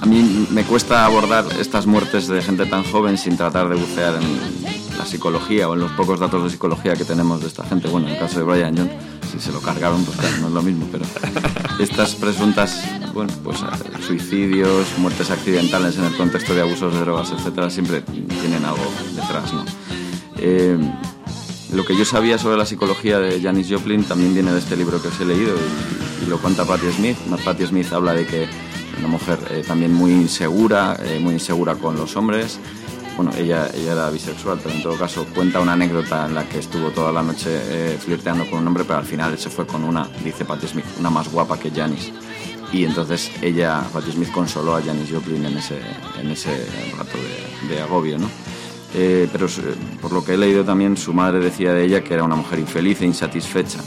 Speaker 3: a mí me cuesta abordar estas muertes de gente tan joven sin tratar de bucear en la psicología o en los pocos datos de psicología que tenemos de esta gente. Bueno, en el caso de Brian John, si se lo cargaron, pues claro, no es lo mismo, pero estas presuntas, bueno, pues eh, suicidios, muertes accidentales en el contexto de abusos de drogas, etcétera, siempre tienen algo detrás, ¿no? Eh, lo que yo sabía sobre la psicología de Janis Joplin también viene de este libro que os he leído y, lo cuenta Patti Smith. Patti Smith habla de que una mujer eh, también muy insegura, muy insegura con los hombres. Bueno, ella, ella era bisexual, pero en todo caso cuenta una anécdota en la que estuvo toda la noche eh, flirteando con un hombre, pero al final se fue con una, dice Patti Smith, una más guapa que Janis. Y entonces ella, Patti Smith, consoló a Janis Joplin en ese, en ese rato de, de agobio, ¿no? Eh, pero por lo que he leído también, su madre decía de ella que era una mujer infeliz e insatisfecha.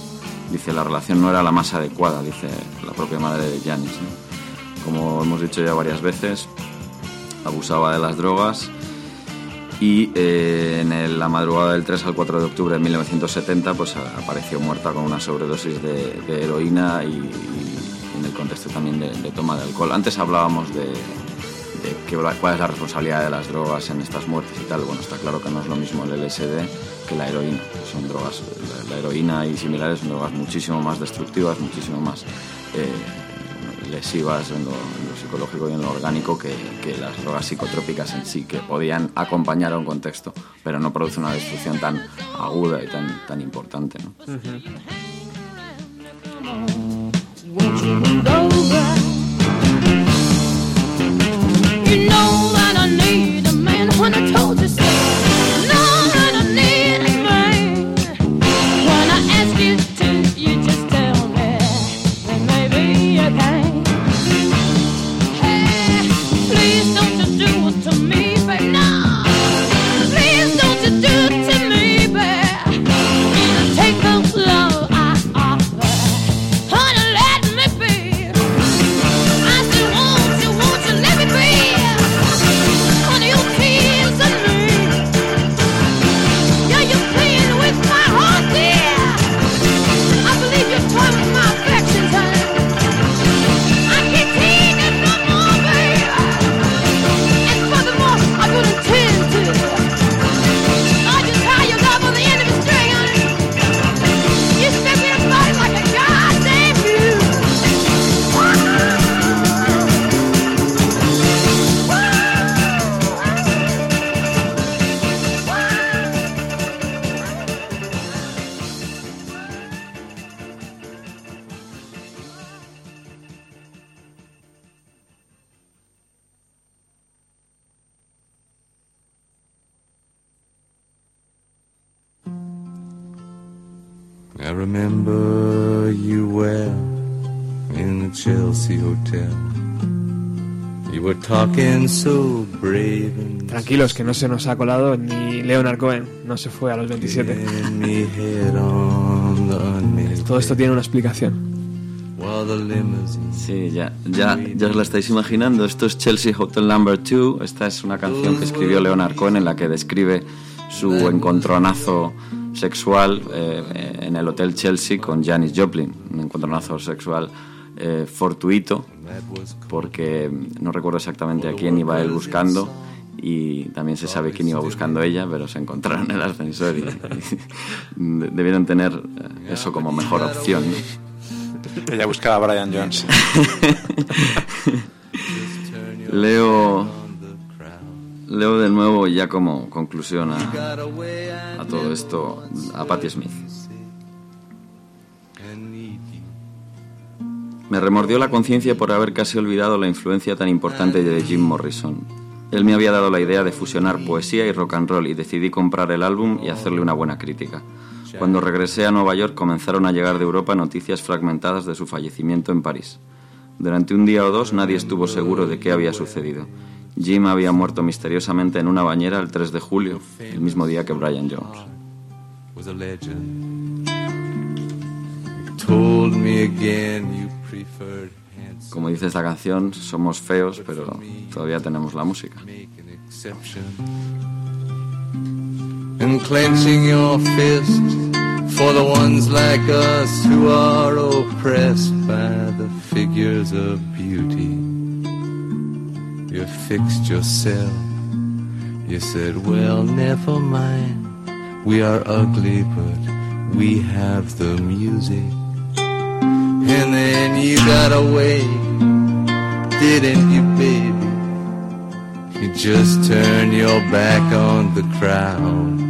Speaker 3: Dice, la relación no era la más adecuada, dice la propia madre de Janis. ¿no? Como hemos dicho ya varias veces, abusaba de las drogas y eh, en la madrugada del 3 al 4 de octubre de 1970 pues apareció muerta con una sobredosis de, heroína y, en el contexto también de, toma de alcohol. Antes hablábamos de, que- cuál es la responsabilidad de las drogas en estas muertes y tal. Bueno, está claro que no es lo mismo el LSD que la heroína. Son drogas, la, la heroína y similares son drogas muchísimo más destructivas, muchísimo más eh, lesivas en lo, en lo psicológico y en lo orgánico que, que las drogas psicotrópicas en sí, que podían acompañar a un contexto, pero no produce una destrucción tan aguda y tan, tan importante.
Speaker 1: Tranquilos, que no se nos ha colado ni Leonard Cohen, no se fue a los 27.
Speaker 9: and me head on the unmade
Speaker 1: Todo esto tiene una explicación.
Speaker 3: Sí, ya, ya, ya os la estáis imaginando. Esto es Chelsea Hotel Number 2. Esta es una canción que escribió Leonard Cohen en la que describe su encontronazo sexual eh, en el Hotel Chelsea con Janis Joplin. Un encontronazo sexual eh, fortuito, porque no recuerdo exactamente a quién iba él buscando. Y también se sabe quién iba buscando ella, pero se encontraron en el ascensor y, y debieron tener eh, eso como mejor opción. ¿no?
Speaker 4: Ella buscaba a Brian Jones.
Speaker 3: Leo, leo de nuevo ya como conclusión a, a todo esto a Patti Smith. Me remordió la conciencia por haber casi olvidado la influencia tan importante de Jim Morrison. Él me había dado la idea de fusionar poesía y rock and roll y decidí comprar el álbum y hacerle una buena crítica. Cuando regresé a Nueva York comenzaron a llegar de Europa noticias fragmentadas de su fallecimiento en París. Durante un día o dos nadie estuvo seguro de qué había sucedido. Jim había muerto misteriosamente en una bañera el 3 de julio, el mismo día que Brian Jones. Como dice esta canción, somos feos, pero todavía tenemos la música.
Speaker 9: And clenching your fist for the ones like us who are oppressed by the figures of beauty. You fixed yourself. You said, well, never mind. We are ugly, but we have the music. And then you got away, didn't you, baby? You just turned your back on the crowd.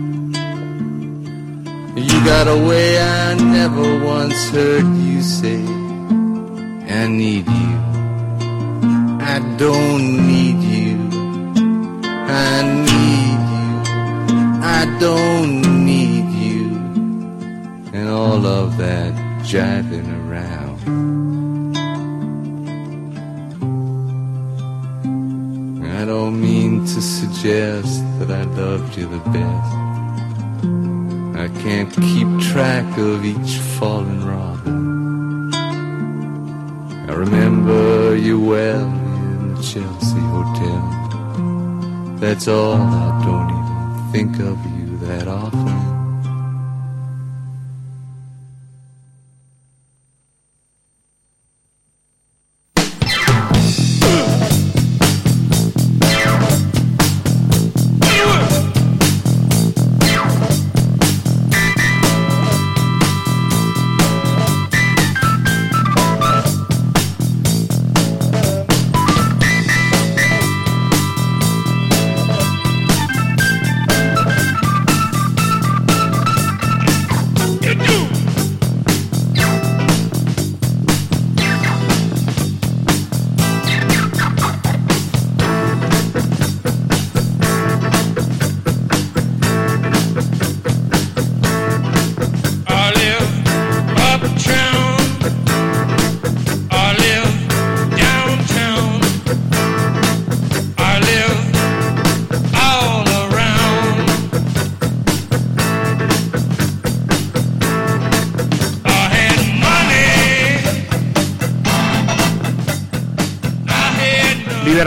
Speaker 9: You got away, I never once heard you say. I need you. I don't need you. I need you. I don't need you. And all of that jiving I don't mean to suggest that I loved you the best. I can't keep track of each fallen robin. I remember you well in the Chelsea Hotel. That's all, I don't even think of you that often.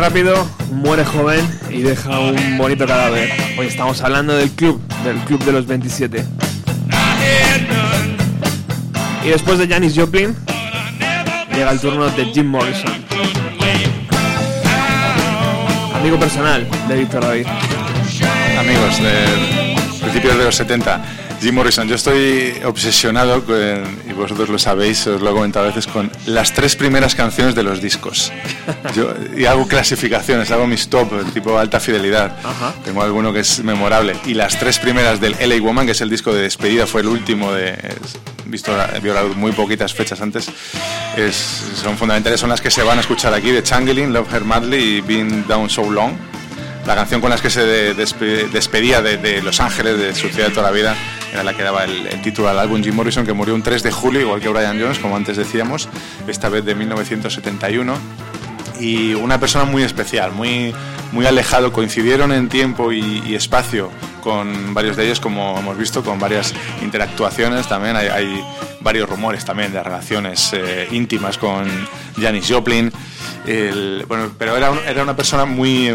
Speaker 1: Rápido, muere joven y deja un bonito cadáver. Hoy estamos hablando del club, del club de los 27. Y después de Janis Joplin, llega el turno de Jim Morrison. Amigo personal de Víctor David.
Speaker 4: Amigos de principios de los 70, Jim Morrison, yo estoy obsesionado, con, vosotros lo sabéis, os lo he comentado a veces, con las tres primeras canciones de los discos. Yo, y hago clasificaciones, hago mis top, tipo alta fidelidad. Tengo alguno que es memorable. Y las tres primeras del LA Woman, que es el disco de despedida, fue el último de... visto la- vio la luz muy poquitas fechas antes, es- son fundamentales, son las que se van a escuchar aquí, de Changeling, Love Her Madly y Been Down So Long la canción con la que se de- despe- despedía de, de Los Ángeles, de su ciudad de toda la vida, era la que daba el, el título al álbum Jim Morrison, que murió un 3 de julio, igual que Brian Jones, como antes decíamos, esta vez de 1971. Y una persona muy especial, muy, muy alejado, coincidieron en tiempo y, y espacio con varios de ellos, como hemos visto, con varias interactuaciones también. Hay, hay varios rumores también de relaciones eh, íntimas con Janis Joplin. El- bueno, pero era, era una persona muy,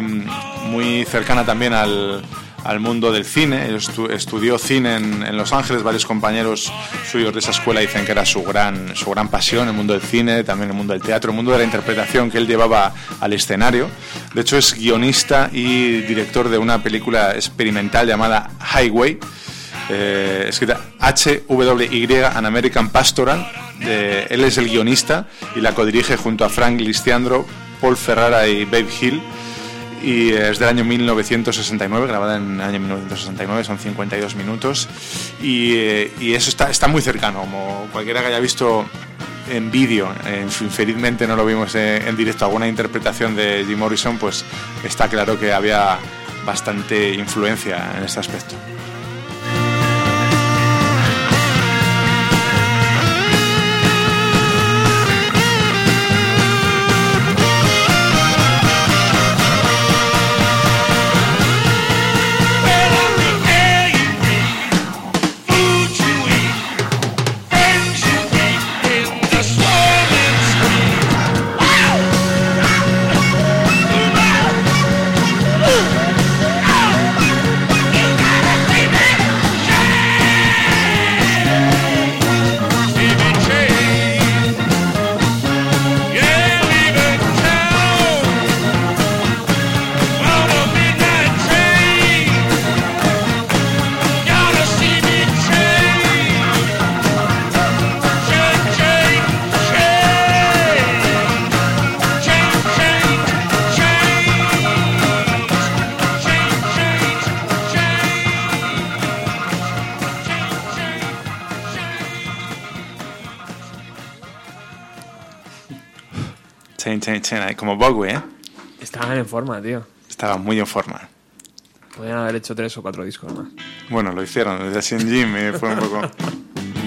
Speaker 4: muy cercana también al, al mundo del cine. Estudió cine en, Los Ángeles. Varios compañeros suyos de esa escuela dicen que era su gran, su gran pasión, el mundo del cine, también el mundo del teatro, el mundo de la interpretación que él llevaba al escenario. De hecho, es guionista y director de una película experimental llamada Highway. eh, escrita H-W-Y, An American Pastoral. Él es el guionista y la codirige junto a Frank Listiandro, Paul Ferrara y Babe Hill. Y es del año 1969, grabada en el año 1969, son 52 minutos. Y, eh, y eso está, está muy cercano, como cualquiera que haya visto en vídeo, infelizmente no lo vimos eh, en directo, alguna interpretación de Jim Morrison, pues está claro que había bastante influencia en este aspecto. Como Bowie, ¿eh?
Speaker 1: Estaban en forma, tío.
Speaker 4: Estaba muy en forma.
Speaker 1: Podrían haber hecho tres o cuatro discos más.
Speaker 4: Bueno, lo hicieron, desde Sin Jim y fue un poco...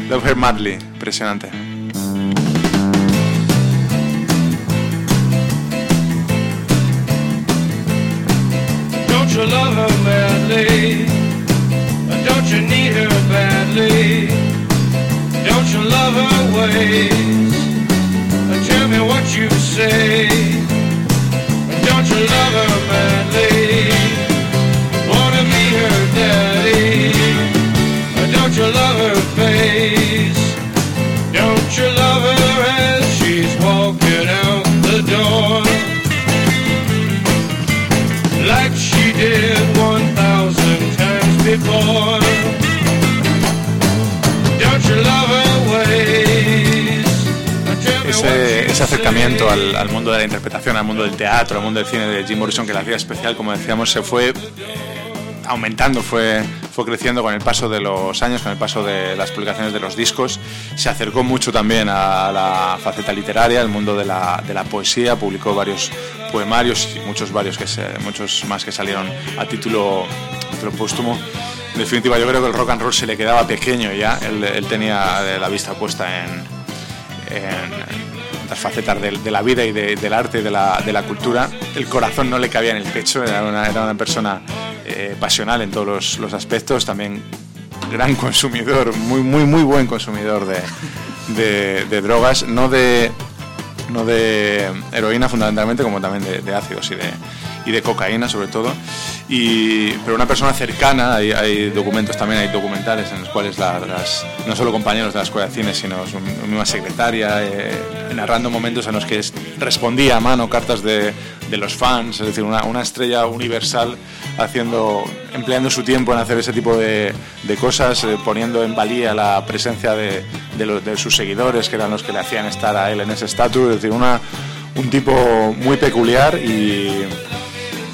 Speaker 4: Love Her Madly, impresionante.
Speaker 5: Don't you love her madly? Don't you need her badly? Don't you love her ways? Me what you say. Don't you love her madly? Wanna be her daddy? Don't you love her face? Don't you love her as she's walking out the door? like she did 1,000 times before. Don't you love her
Speaker 4: Ese, ese acercamiento al, al mundo de la interpretación, al mundo del teatro, al mundo del cine de Jim Morrison, que le hacía especial, como decíamos, se fue eh, aumentando, fue, fue creciendo con el paso de los años, con el paso de las publicaciones de los discos. Se acercó mucho también a la faceta literaria, al mundo de la, de la poesía, publicó varios poemarios y muchos, varios que se- muchos más que salieron a título, a título póstumo. En definitiva, yo creo que el rock and roll se le quedaba pequeño ya, él, él tenía eh, la vista puesta en, en las facetas de, la vida y de- del arte y de la, de la cultura. El corazón no le cabía en el pecho, era una, era una persona eh, pasional en todos los, los aspectos, también gran consumidor, muy, muy, muy buen consumidor de, drogas, no de, no de heroína fundamentalmente, como también de ácidos y de, y de cocaína sobre todo. Y, pero una persona cercana, hay, documentos también, hay documentales en los cuales la- las, no solo compañeros de la escuela de cine, sino su misma secretaria, eh, narrando momentos en los que es- respondía a mano cartas de, de los fans, es decir, una, una estrella universal haciendo, empleando su tiempo en hacer ese tipo de, de cosas, eh, poniendo en valía la presencia de, de sus seguidores, que eran los que le hacían estar a él en ese estatus, es decir, una, un tipo muy peculiar y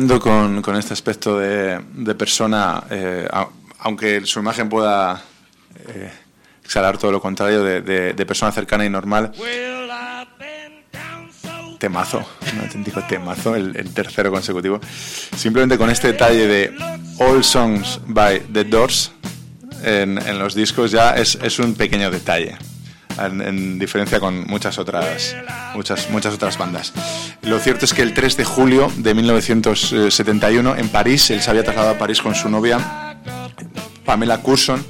Speaker 4: Siguiendo con, este aspecto de, persona, eh, aunque su imagen pueda eh, exhalar todo lo contrario, de, persona cercana y normal, temazo, un auténtico temazo, el, tercero consecutivo. Simplemente con este detalle de All Songs by The Doors en, los discos ya es un pequeño detalle. En, en diferencia con muchas otras, muchas, muchas otras bandas. Lo cierto es que el 3 de julio de 1971 en París, él se había trasladado a París con su novia Pamela Curson,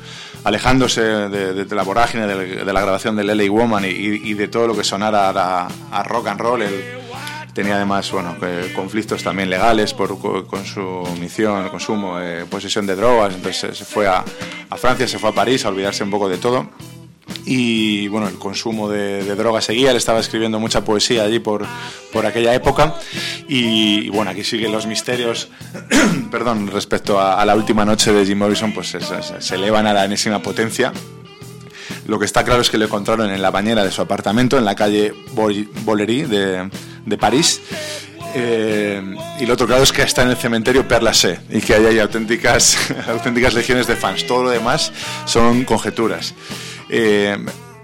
Speaker 4: alejándose de, de- de la vorágine de, de la grabación del LA Woman y, y de todo lo que sonara a, a rock and roll. Él tenía además bueno, conflictos también legales por, co- con su consumo, eh, posesión de drogas. Entonces se fue a, a Francia, se fue a París a olvidarse un poco de todo. Y bueno, el consumo de, de seguía, él estaba escribiendo mucha poesía allí por, por aquella época. Y, y bueno, aquí siguen los misterios, perdón, respecto a, a la última noche de Jim Morrison, pues se, se- se elevan a la enésima potencia. Lo que está claro es que lo encontraron en la bañera de su apartamento, en la calle Bollery de, de París. Eh, y lo otro claro es que está en el cementerio Père Lachaise y que ahí hay auténticas, auténticas legiones de fans. Todo lo demás son conjeturas. Eh,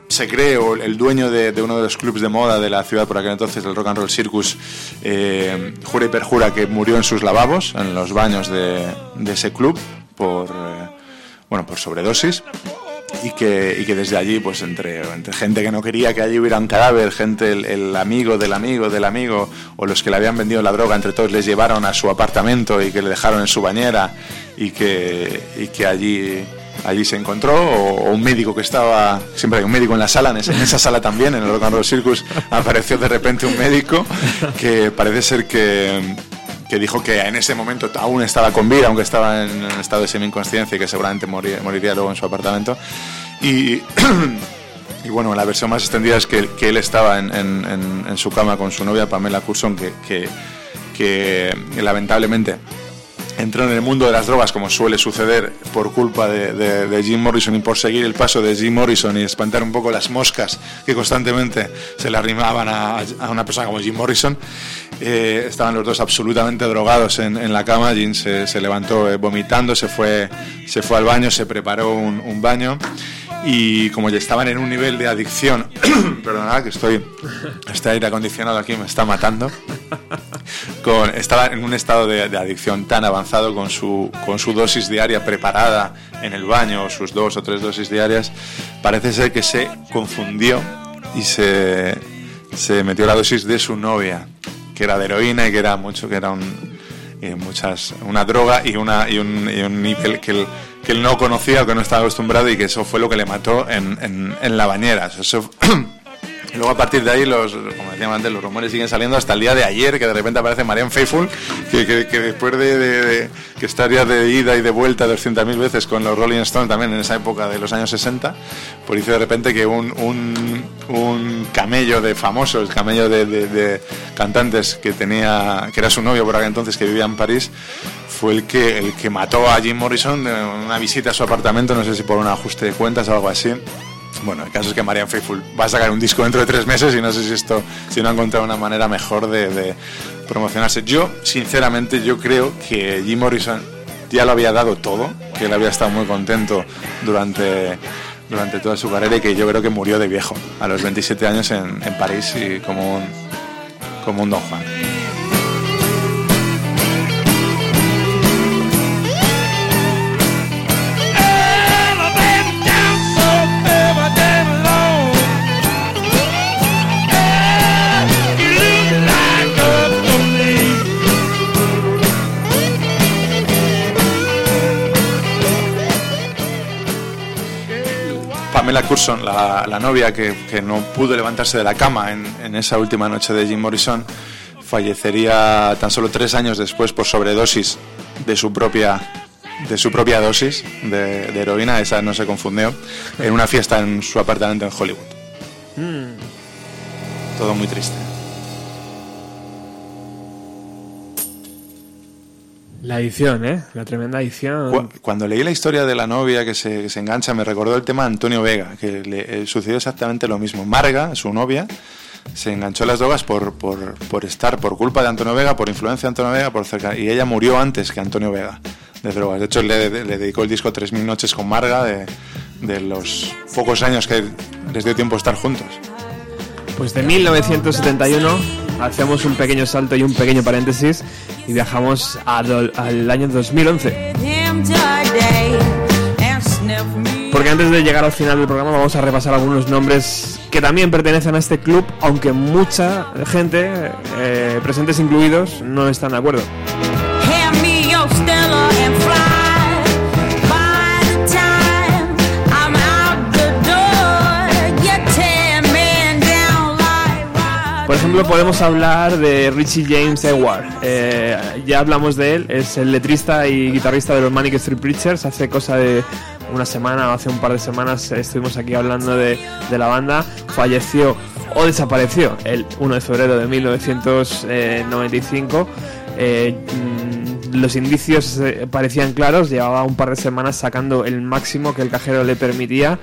Speaker 4: se cree, o el dueño de, uno de los clubs de moda de la ciudad por aquel entonces, el Rock and Roll Circus, eh, jura y perjura que murió en sus lavabos, en los baños de, de ese club, por, eh, bueno, por sobredosis y que, y que desde allí, pues entre, entre gente que no quería que allí hubiera un cadáver, gente, el, el amigo del amigo del amigo, o los que le habían vendido la droga, entre todos les llevaron a su apartamento y que le dejaron en su bañera y que, y que allí, allí se encontró, o, un médico que estaba, siempre hay un médico en la sala, en esa, sala también, en el Rock and Roll Circus, apareció de repente un médico que parece ser que que dijo que en ese momento aún estaba con vida, aunque estaba en estado de semi-inconsciencia y que seguramente moriría, luego en su apartamento. Y, y bueno, la versión más extendida es que, él estaba en, su cama con su novia Pamela Curson, que, que lamentablemente entró en el mundo de las drogas como suele suceder por culpa de, de- de Jim Morrison y por seguir el paso de Jim Morrison y espantar un poco las moscas que constantemente se le arrimaban a, a una persona como Jim Morrison. Eh, estaban los dos absolutamente drogados en, en la cama. Jim se, se levantó eh, vomitando, se fue, se fue al baño, se preparó un, un baño y como ya estaban en un nivel de adicción, perdonad que estoy, este aire acondicionado aquí me está matando con, estaba en un estado de, de adicción tan avanzado con su, con su dosis diaria preparada en el baño, sus dos o tres dosis diarias, parece ser que se confundió y se, se metió la dosis de su novia, que era de heroína y que era mucho, que era un, eh, muchas, una droga y, una, y, un, y un nivel que él, que él no conocía que no estaba acostumbrado y que eso fue lo que le mató en, en, en la bañera. Eso, y luego a partir de ahí, los, como decíamos antes, los rumores siguen saliendo hasta el día de ayer, que de repente aparece Marianne Faithful, que, que, que después de, que estaría de ida y de vuelta 200.000 veces con los Rolling Stones también en esa época de los años 60, pues dice de repente que un, un, camello de famosos, camello de cantantes que tenía, que era su novio por aquel entonces, que vivía en París, fue el que, el que mató a Jim Morrison en una visita a su apartamento, no sé si por un ajuste de cuentas o algo así. Bueno, el caso es que Marianne Faithful va a sacar un disco dentro de tres meses y no sé si esto, si no ha encontrado una manera mejor de, promocionarse. Yo, sinceramente, yo creo que Jim Morrison ya lo había dado todo, que él había estado muy contento durante, durante toda su carrera y que yo creo que murió de viejo, a los 27 años en, París y como como un Don Juan. Pamela Curson, la, la novia que, que no pudo levantarse de la cama en, en esa última noche de Jim Morrison, fallecería tan solo tres años después por sobredosis de su propia de su propia dosis de, de heroína, esa no se confundió, en una fiesta en su apartamento en Hollywood. Todo muy triste.
Speaker 1: La edición, ¿eh? La tremenda edición.
Speaker 4: Cu- Cuando leí la historia de la novia que se, se engancha, me recordó el tema de Antonio Vega, que le eh, sucedió exactamente lo mismo. Marga, su novia, se enganchó a las drogas por, por, por estar, por culpa de Antonio Vega, por influencia de Antonio Vega, por cerca, y ella murió antes que Antonio Vega de drogas. De hecho, le, le dedicó el disco 3.000 noches con Marga, de, de los pocos años que les dio tiempo a estar juntos.
Speaker 1: Pues de 1971 hacemos un pequeño salto y un pequeño paréntesis y viajamos al año 2011.
Speaker 10: him today and sniff me
Speaker 1: Porque antes de llegar al final del programa vamos a repasar algunos nombres que también pertenecen a este club, aunque mucha gente, eh, presentes incluidos, no están de acuerdo. Ejemplo, podemos hablar de Richie James Edward. Eh, ya hablamos de él, es el letrista y guitarrista de los Manic Street Preachers. Hace cosa de una semana o hace un par de semanas estuvimos aquí hablando de, de la banda. Falleció o desapareció el 1 de febrero de 1995. Eh, mm, los indicios eh, parecían claros, llevaba un par de semanas sacando el máximo que el cajero le permitía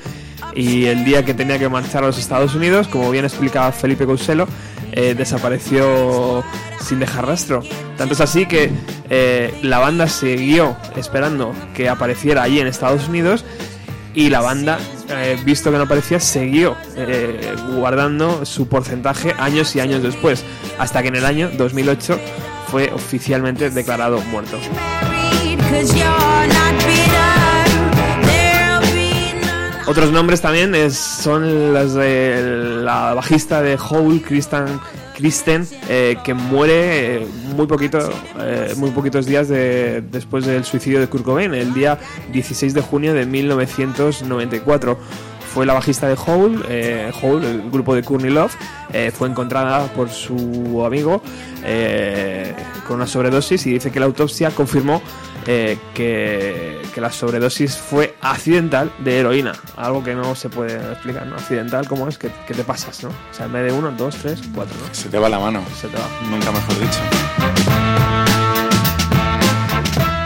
Speaker 1: y el día que tenía que marchar a los Estados Unidos, como bien explicaba Felipe Couselo, eh, desapareció sin dejar rastro. Tanto es así que eh, la banda siguió esperando que apareciera allí en Estados Unidos y la banda, eh, visto que no aparecía, siguió guardando su porcentaje años y años después, hasta que en el año 2008 fue oficialmente declarado muerto. Otros nombres también es- son las de la bajista de Hole, Kristen, Kristen eh, que muere eh, muy poquito, eh, muy poquitos días de- después del suicidio de Kurt Cobain, el día 16 de junio de 1994. Fue la bajista de Hole, eh, Hole, el grupo de Courtney Love, eh, fue encontrada por su amigo eh, con una sobredosis y dice que la autopsia confirmó eh, que, que la sobredosis fue accidental de heroína. Algo que no se puede explicar, ¿no? Accidental, ¿cómo es? que, que te pasas, ¿no? O sea, en vez de uno, dos, tres, cuatro, ¿no?
Speaker 4: Se te va la mano.
Speaker 1: Se te va.
Speaker 4: Nunca mejor dicho.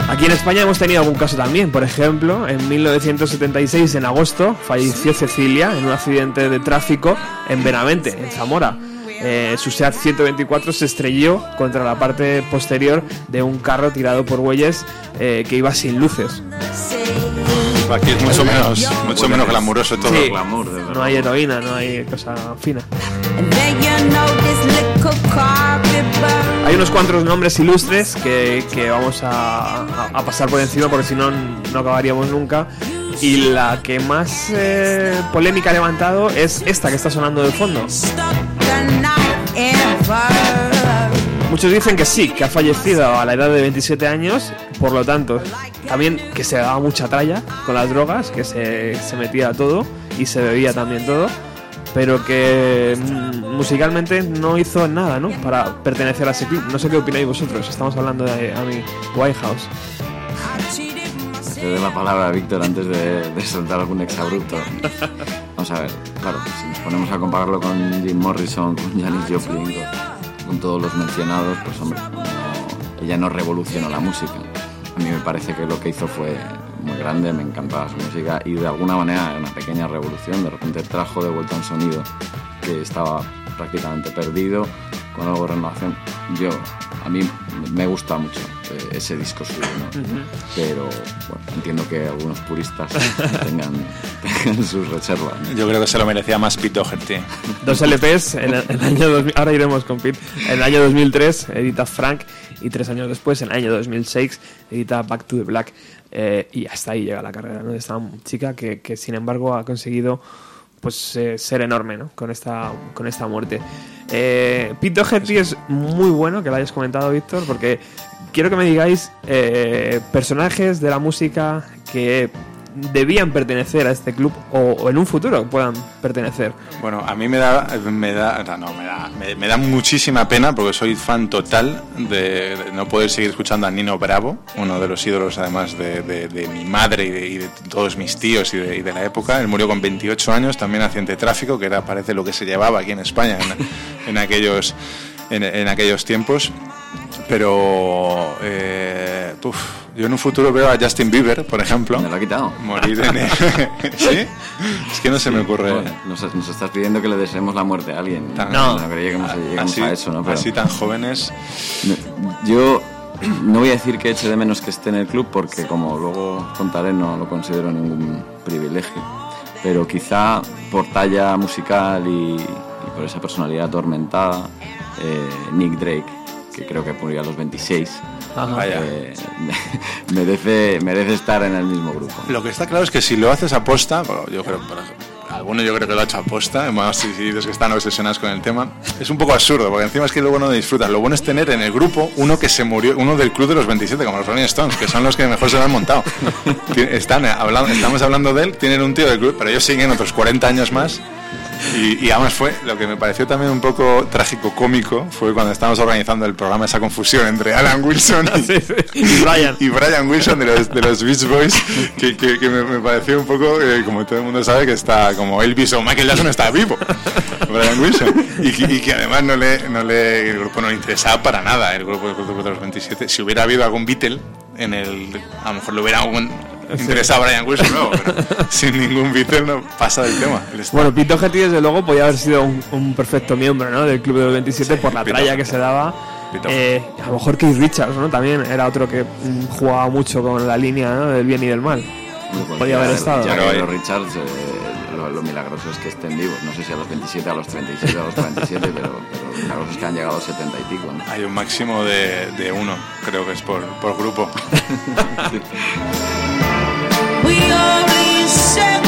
Speaker 1: Aquí en España hemos tenido algún caso también. Por ejemplo, en 1976, en agosto, falleció Cecilia en un accidente de tráfico en Benavente, en Zamora. Eh, su SEAT 124 se estrelló contra la parte posterior de un carro tirado por bueyes eh, que iba sin luces.
Speaker 4: Aquí es mucho menos, mucho menos glamuroso todo.
Speaker 1: Sí,
Speaker 3: glamour, de
Speaker 1: no hay heroína, no hay cosa fina. Hay unos cuantos nombres ilustres que, que vamos a pasar por encima porque si no no acabaríamos nunca. Y la que más eh, polémica ha levantado es esta que está sonando de fondo. Muchos dicen que sí, que ha fallecido a la edad de 27 años, por lo tanto, también que se daba mucha tralla con las drogas, que se, se metía todo y se bebía también todo, pero que mm, musicalmente no hizo nada, ¿no? Para pertenecer a ese club. No sé qué opináis vosotros, estamos hablando de a mi White House.
Speaker 3: Te doy la palabra a Víctor antes de, de soltar algún exabrupto. Vamos a ver, claro, si nos ponemos a compararlo con Jim Morrison, con Janis Joplin, con, todos los mencionados, pues hombre, ella no revolucionó la música. A mí me parece que lo que hizo fue muy grande, me encantaba su música y de alguna manera era una pequeña revolución. De repente trajo de vuelta un sonido que estaba prácticamente perdido con algo de renovación. Yo, a mí me gusta mucho eh, ese disco suyo, ¿no? pero bueno, entiendo que algunos puristas tengan, tengan sus reservas. ¿no?
Speaker 4: Yo creo que se lo merecía más Pete Doherty.
Speaker 1: Dos LPs en el, en el año 2000, ahora iremos con Pete. En el año 2003 edita Frank y tres años después, en el año 2006, edita Back to the Black. Eh, y hasta ahí llega la carrera ¿no? de esta chica que, que, sin embargo ha conseguido pues eh, ser enorme ¿no? con esta con esta muerte. Eh, Pete Doherty es muy bueno que lo hayas comentado, Víctor, porque quiero que me digáis eh, personajes de la música que debían pertenecer a este club o, en un futuro puedan pertenecer.
Speaker 4: Bueno, a mí me da, me da, no, me da, me, da muchísima pena porque soy fan total de, no poder seguir escuchando a Nino Bravo, uno de los ídolos además de, de- mi madre y de, todos mis tíos y de, la época. Él murió con 28 años, también accidente de tráfico, que era parece lo que se llevaba aquí en España en, aquellos, en aquellos tiempos. Pero eh, uf, yo en un futuro veo a Justin Bieber, por ejemplo.
Speaker 3: Me lo ha quitado.
Speaker 4: Morir en el... ¿Sí? Es que no se me ocurre.
Speaker 3: Bueno, nos, nos estás pidiendo que le deseemos la muerte a alguien.
Speaker 4: Tan-
Speaker 3: no, no creía que llegamos
Speaker 4: así,
Speaker 3: a eso, ¿no? Pero
Speaker 4: así tan jóvenes.
Speaker 3: yo no voy a decir que eche de menos que esté en el club porque como luego contaré no lo considero ningún privilegio. Pero quizá por talla musical y, y por esa personalidad atormentada, eh, Nick Drake, que creo que murió a los 26,
Speaker 4: Ajá. Vaya.
Speaker 3: eh, merece, merece estar en el mismo grupo.
Speaker 4: Lo que está claro es que si lo haces aposta, bueno, yo creo, por ejemplo, alguno yo creo que lo ha hecho aposta, más si, dices que están obsesionados con el tema, es un poco absurdo, porque encima es que luego no disfrutas. Lo bueno es tener en el grupo uno que se murió, uno del club de los 27, como los Rolling Stones, que son los que mejor se lo han montado. Están eh, hablando, estamos hablando de él, tienen un tío del club, pero ellos siguen otros 40 años más. Y, y además fue lo que me pareció también un poco trágico cómico fue cuando estábamos organizando el programa esa confusión entre Alan Wilson y,
Speaker 1: Y Brian.
Speaker 4: y Brian Wilson de los, de los Beach Boys que, que- que me, me pareció un poco eh, como todo el mundo sabe que está como Elvis o Michael Jackson está vivo Brian Wilson y, que- y que además no le, no le el grupo no le interesaba para nada el grupo, el grupo de los 27 si hubiera habido algún Beatle en el a lo mejor le hubiera interesado a Brian Wilson luego pero sin ningún Beatle no pasa del tema
Speaker 1: Bueno, Pete Doherty desde luego podía haber sido un, un perfecto miembro ¿no? del Club de los 27 por la tralla que se daba. Eh, a lo mejor Keith Richards ¿no? también era otro que mm, jugaba mucho con la línea ¿no? del bien y del mal. Podía haber estado.
Speaker 3: Ya que los Richards, eh, lo, lo milagroso es que estén vivos. No sé si a los 27, a los 37, a los 47, pero, pero lo milagroso es que han llegado a los 70 y pico. ¿no?
Speaker 4: hay un máximo de, de uno creo que es por, por grupo
Speaker 10: We always said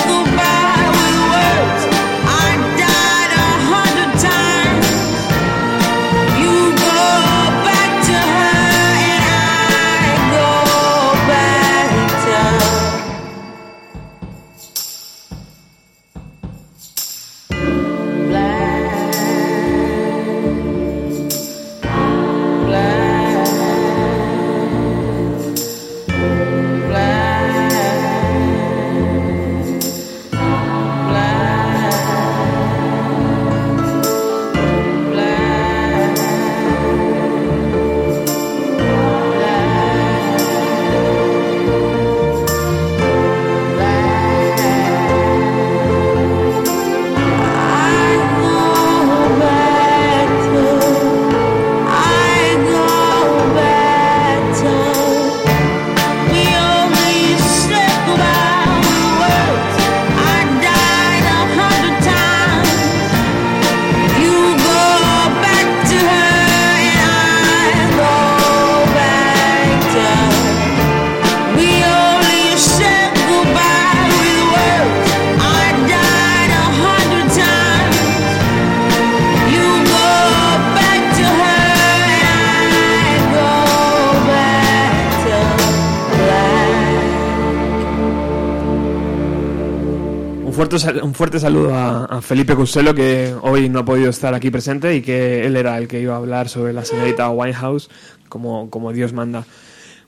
Speaker 1: fuerte, un fuerte saludo a, a Felipe Costello que hoy no ha podido estar aquí presente y que él era el que iba a hablar sobre la señorita Winehouse como, como Dios manda.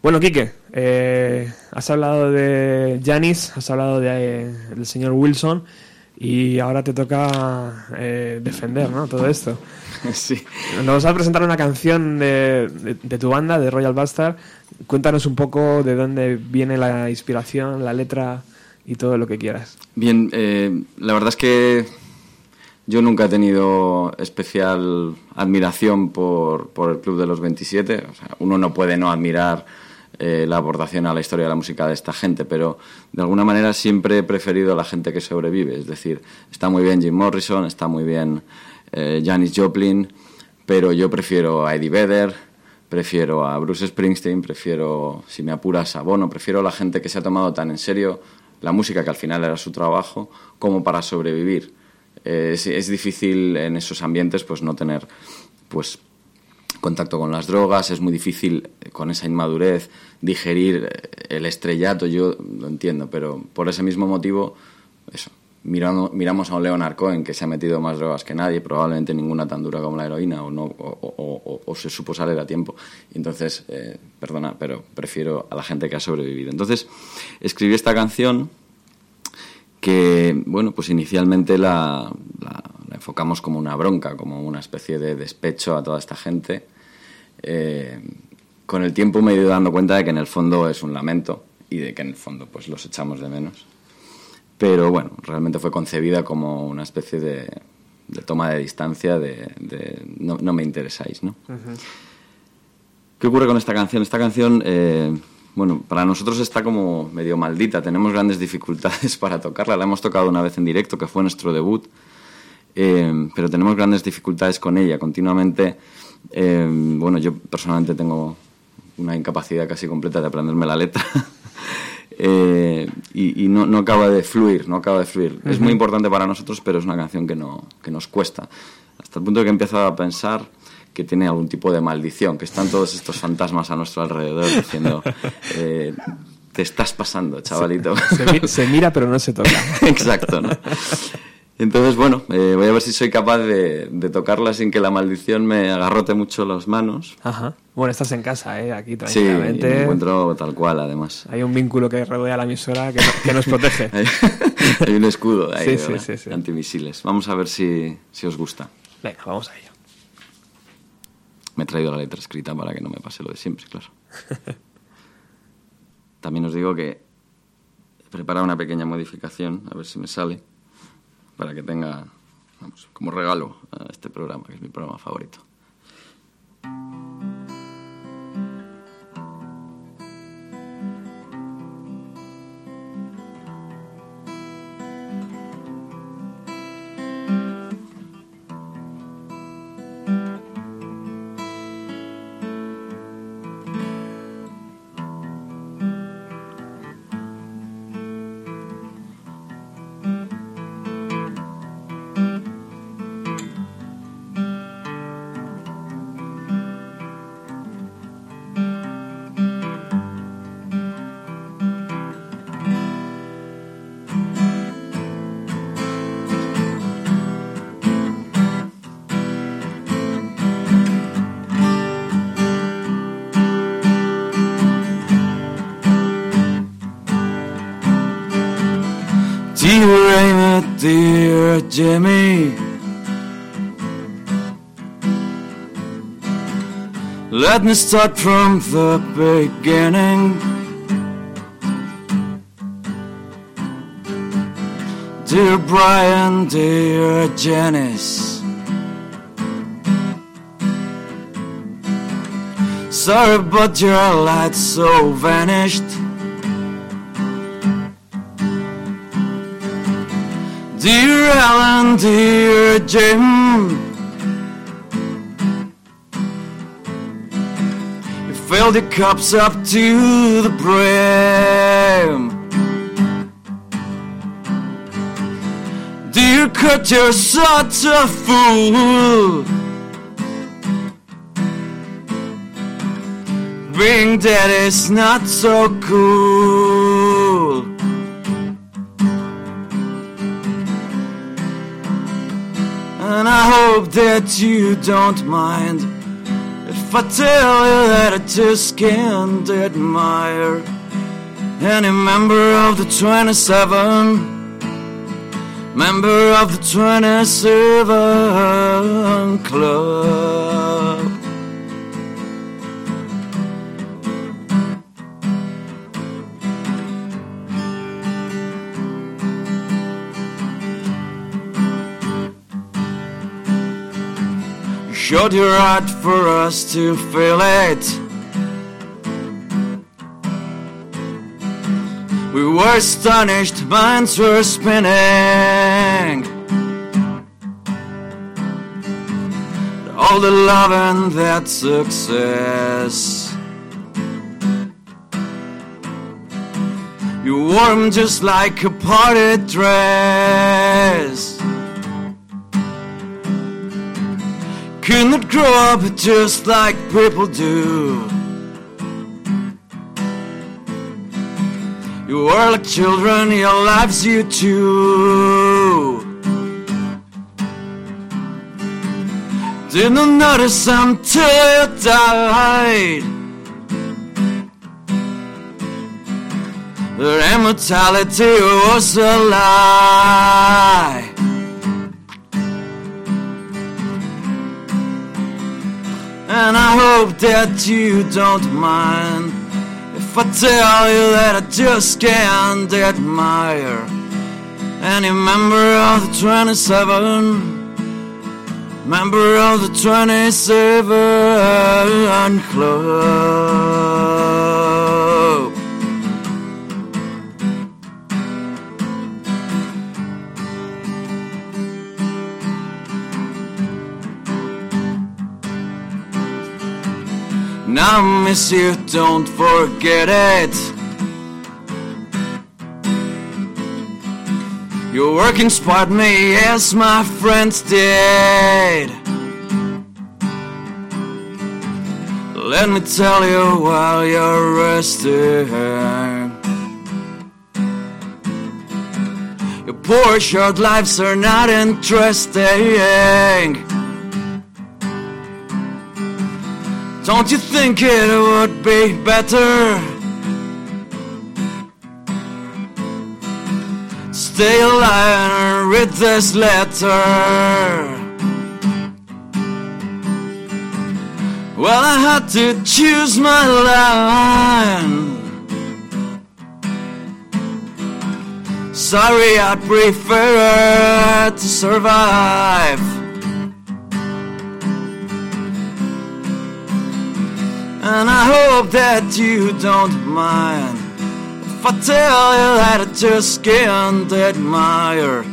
Speaker 1: Bueno, Quique, eh, has hablado de Janis, has hablado de, eh, del señor Wilson y ahora te toca eh, defender ¿no? todo esto.
Speaker 3: Sí.
Speaker 1: Nos vas a presentar una canción de, de- de tu banda, de Royal Bastard. Cuéntanos un poco de dónde viene la inspiración, la letra y todo lo que quieras.
Speaker 3: Bien, eh, la verdad es que yo nunca he tenido especial admiración por, por el Club de los 27. O sea, uno no puede no admirar eh, la aportación a la historia de la música de esta gente, pero de alguna manera siempre he preferido la gente que sobrevive. Es decir, está muy bien Jim Morrison, está muy bien eh, Janis Joplin, pero yo prefiero a Eddie Vedder, prefiero a Bruce Springsteen, prefiero, si me apuras, a Bono, prefiero la gente que se ha tomado tan en serio la música, que al final era su trabajo, como para sobrevivir. Eh, es, es difícil en esos ambientes pues no tener pues contacto con las drogas, es muy difícil eh, con esa inmadurez digerir eh, el estrellato, yo lo entiendo, pero por ese mismo motivo, eso, mirando, miramos a un Leonard Cohen que se ha metido más drogas que nadie, probablemente ninguna tan dura como la heroína, o, no, o, se supo salir a tiempo. Entonces, eh, perdona, pero prefiero a la gente que ha sobrevivido. Entonces, escribí esta canción que, bueno, pues inicialmente la enfocamos como una bronca, como una especie de despecho a toda esta gente. Eh, con el tiempo me he ido dando cuenta de que en el fondo es un lamento y de que en el fondo pues los echamos de menos. Pero bueno, realmente fue concebida como una especie de, de toma de distancia de, de no, no me interesáis, ¿no? ¿Qué ocurre con esta canción? Esta canción, eh, bueno, para nosotros está como medio maldita. Tenemos grandes dificultades para tocarla. La hemos tocado una vez en directo, que fue nuestro debut. Eh, pero tenemos grandes dificultades con ella. Continuamente Eh, bueno, yo personalmente tengo una incapacidad casi completa de aprenderme la letra. Eh, y y no, no acaba de fluir, no acaba de fluir. Es muy importante para nosotros, pero es una canción que, no, que nos cuesta. Hasta el punto de que he empezado a pensar que tiene algún tipo de maldición, que están todos estos fantasmas a nuestro alrededor diciendo, eh, te estás pasando, chavalito.
Speaker 1: Se, mi- se mira pero no se toca.
Speaker 3: Exacto, ¿no? Entonces, bueno, eh, voy a ver si soy capaz de, de tocarla sin que la maldición me agarrote mucho las manos.
Speaker 1: Ajá. Bueno, estás en casa, ¿eh? Aquí
Speaker 3: Sí,
Speaker 1: tranquilamente.
Speaker 3: me encuentro tal cual, además.
Speaker 1: Hay un vínculo que rodea la emisora que, no- que nos protege.
Speaker 3: Hay, un escudo ahí,
Speaker 1: Sí, sí, sí, sí.
Speaker 3: antimisiles. Vamos a ver si, si os gusta.
Speaker 1: Venga, vamos a ello.
Speaker 3: Me he traído la letra escrita para que no me pase lo de siempre, claro. También os digo que he preparado una pequeña modificación, a ver si me sale, para que tenga, vamos, como regalo a este programa, que es mi programa favorito.
Speaker 11: Jimmy. Let me start from the beginning. Dear Brian, dear Janice. Sorry, but your light so vanished. Dear Alan, dear Jim, you filled the cups up to the brim. Dear Kurt, you're such a fool. Being dead is not so cool. Hope that you don't mind if I tell you that I just can't admire any member of the 27, member of the 27 club. You showed your heart for us to feel it. We were astonished, minds were spinning. All the love and that success. You wore 'em just like a party dress. Could not grow up just like people do. You were like children, your lives you too. Didn't notice until you died. That immortality was a lie. And I hope that you don't mind if I tell you that I just can't admire any member of the 27, member of the 27 club. Now miss you, don't forget it. Your working spot me as my friends did. Let me tell you while you're resting. Your poor short lives are not interesting. Don't you think it would be better? Stay alive and read this letter. Well, I had to choose my line. Sorry, I'd prefer to survive. And I hope that you don't mind if I tell you that I just can't admire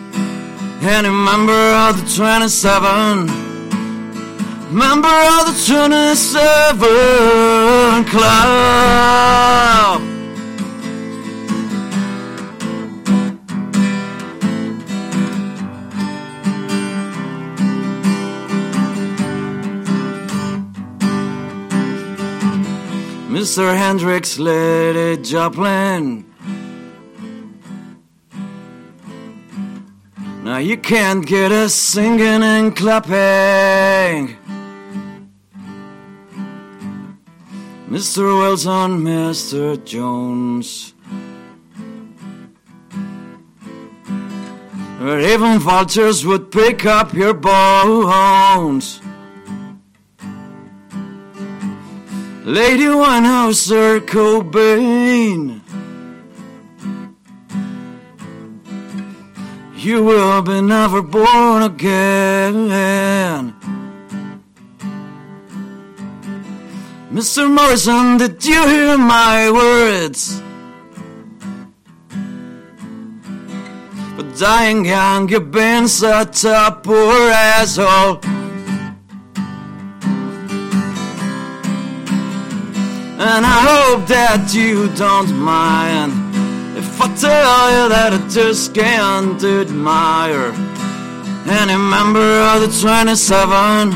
Speaker 11: any member of the 27. Member of the 27 Club. Mr. Hendrix, Lady Joplin. Now you can't get us singing and clapping. Mr. Wilson, Mr. Jones. Or even vultures would pick up your bones. Lady Winehouse or Cobain. You will be never born again. Mr. Morrison, did you hear my words? For dying young, you've been such a poor asshole. Hope that you don't mind if I tell you that I just can't admire any member of the 27.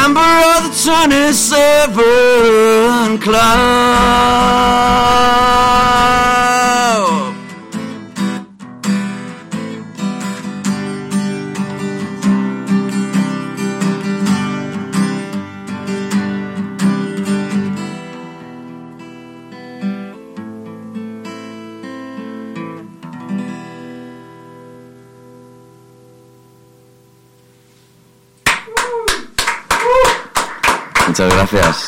Speaker 11: Member of the 27 Club.
Speaker 3: Muchas gracias.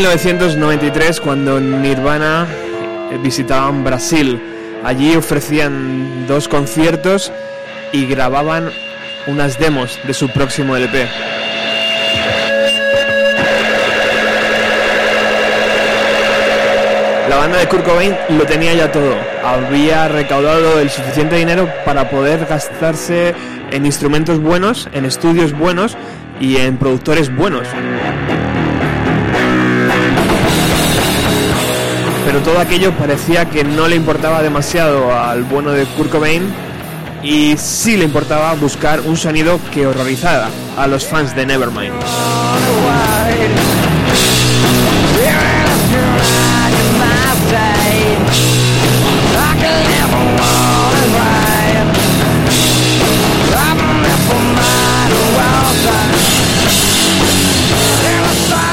Speaker 1: 1993 cuando Nirvana eh, visitaban Brasil. Allí ofrecían dos conciertos y grababan unas demos de su próximo LP. La banda de Kurt Cobain lo tenía ya todo. Había recaudado el suficiente dinero para poder gastarse en instrumentos buenos, en estudios buenos y en productores buenos. todo aquello parecía que no le importaba demasiado al bueno de Kurt Cobain y sí le importaba buscar un sonido que horrorizara a los fans de Nevermind.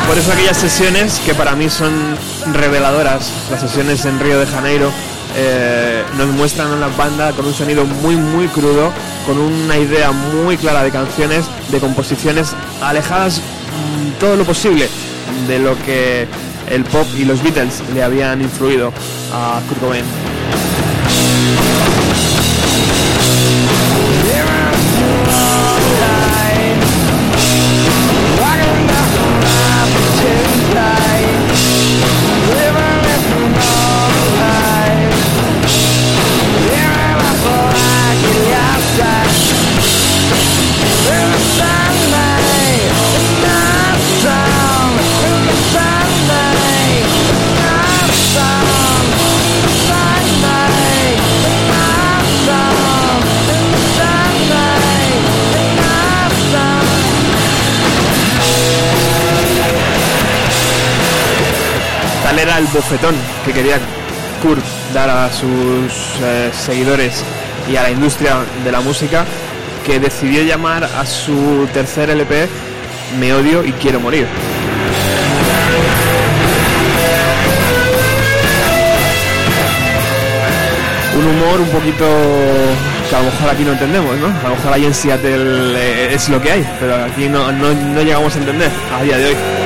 Speaker 10: Por
Speaker 1: eso aquellas sesiones que para mí son reveladoras. Las sesiones en Río de Janeiro eh, nos muestran a la banda con un sonido muy muy crudo, con una idea muy clara de canciones, de composiciones alejadas mm, todo lo posible de lo que el pop y los Beatles le habían influido a Kurt Cobain. El bofetón que quería Kurt dar a sus eh, seguidores y a la industria de la música que decidió llamar a su tercer LP Me odio y quiero morir. Un humor un poquito que a lo mejor aquí no entendemos. A lo mejor ahí en Seattle es lo que hay, pero aquí no, no, no llegamos a entender a día de hoy.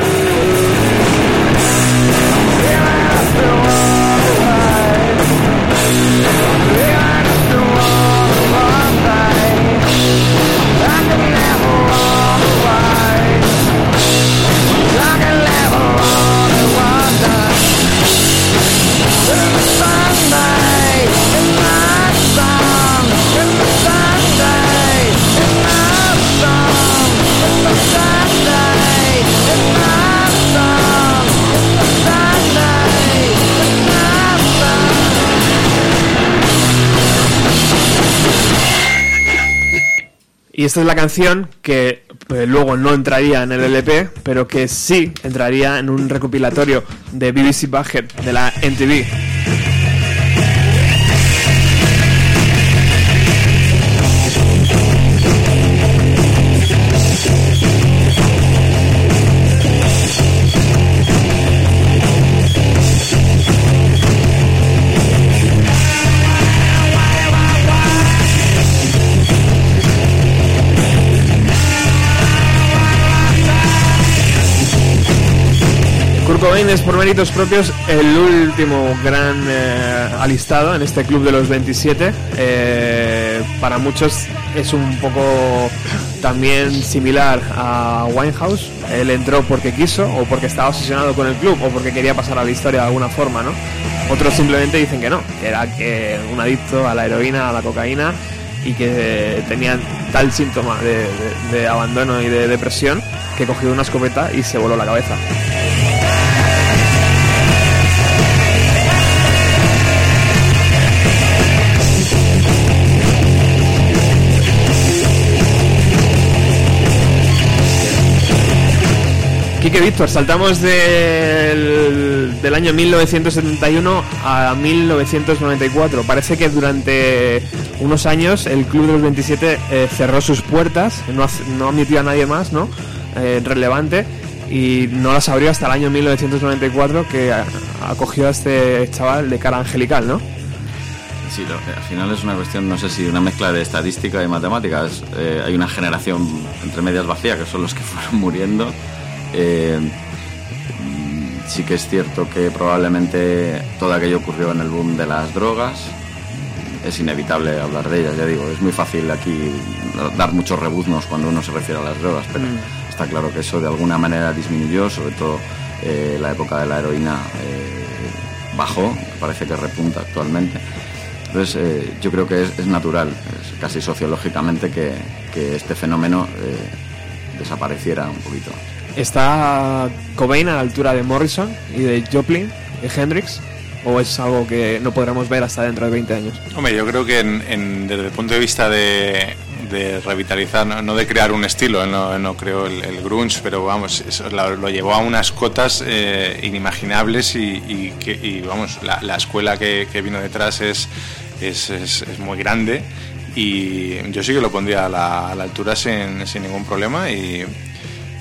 Speaker 1: Y esta es la canción que pues, luego no entraría en el LP, pero que sí entraría en un recopilatorio de BBC Bucket de la MTV. Cobain es por méritos propios el último gran eh, alistado en este club de los 27. Eh, para muchos es un poco también similar a Winehouse. Él entró porque quiso o porque estaba obsesionado con el club o porque quería pasar a la historia de alguna forma, ¿no? Otros simplemente dicen que no, que era que un adicto a la heroína, a la cocaína y que tenían tal síntoma de, de- de abandono y de depresión que cogió una escopeta y se voló la cabeza. Quique Víctor, saltamos del, del año 1971 a 1994. Parece que durante unos años el Club de los 27 eh, cerró sus puertas, no, no admitió a nadie más, ¿no? Eh, relevante y no las abrió hasta el año 1994 que acogió a este chaval de cara angelical, ¿no?
Speaker 3: Sí, lo- al final es una cuestión, no sé si una mezcla de estadística y matemáticas. Eh, hay una generación entre medias vacía, que son los que fueron muriendo. Eh, mm, sí que es cierto que probablemente todo aquello ocurrió en el boom de las drogas. Es inevitable hablar de ellas, ya digo. Es muy fácil aquí dar muchos rebuznos cuando uno se refiere a las drogas, pero está claro que eso de alguna manera disminuyó, sobre todo eh, la época de la heroína eh, bajó, parece que repunta actualmente. Entonces, eh, yo creo que es, es natural, es casi sociológicamente, que, que este fenómeno desapareciera un poquito.
Speaker 1: ¿Está Cobain a la altura de Morrison y de Joplin y Hendrix? ¿O es algo que no podremos ver hasta dentro de 20 años?
Speaker 4: Hombre, yo creo que desde el punto de vista de, revitalizar, no, de crear un estilo, no, creó el, grunge, pero vamos, lo, llevó a unas cotas eh, inimaginables y, y vamos, la, la escuela que, vino detrás es, es, muy grande y yo sí que lo pondría a la, a la altura sin, sin ningún problema y,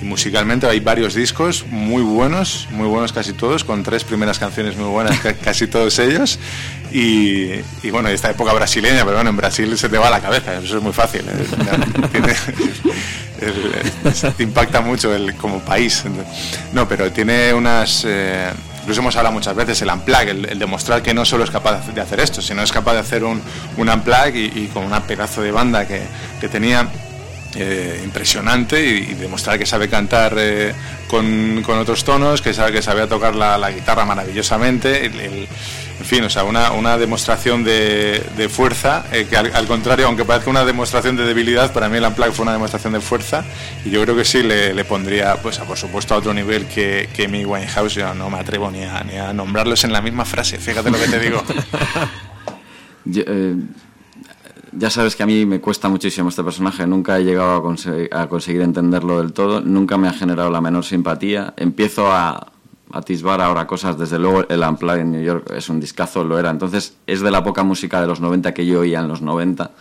Speaker 4: Y musicalmente hay varios discos muy buenos, muy buenos casi todos, con tres primeras canciones muy buenas, ca- casi todos ellos. Y, y bueno, esta época brasileña, pero bueno, en Brasil se te va la cabeza, eso es muy fácil. eh, tiene- impacta mucho el, como país. No, pero tiene unas... eh, incluso hemos hablado muchas veces, el unplug, el, el demostrar que no solo es capaz de hacer esto, sino es capaz de hacer un, un unplug y, y con una pedazo de banda que, que tenía eh, impresionante y, demostrar que sabe cantar eh, con, otros tonos, que sabe que sabía tocar la, guitarra maravillosamente, en fin, o sea, una, demostración de, fuerza, eh, que al, contrario, aunque parezca una demostración de debilidad, para mí el Unplugged fue una demostración de fuerza y yo creo que sí le, pondría, pues por supuesto, a otro nivel que, que mi Winehouse, yo no me atrevo ni a, nombrarlos en la misma frase, fíjate lo que te digo.
Speaker 3: Eh, ya sabes que a mí me cuesta muchísimo este personaje, nunca he llegado a, conse- a conseguir entenderlo del todo, nunca me ha generado la menor simpatía. Empiezo a atisbar ahora cosas, desde luego el Unplugged en New York es un discazo, lo era. Entonces es de la poca música de los 90 que yo oía en los 90.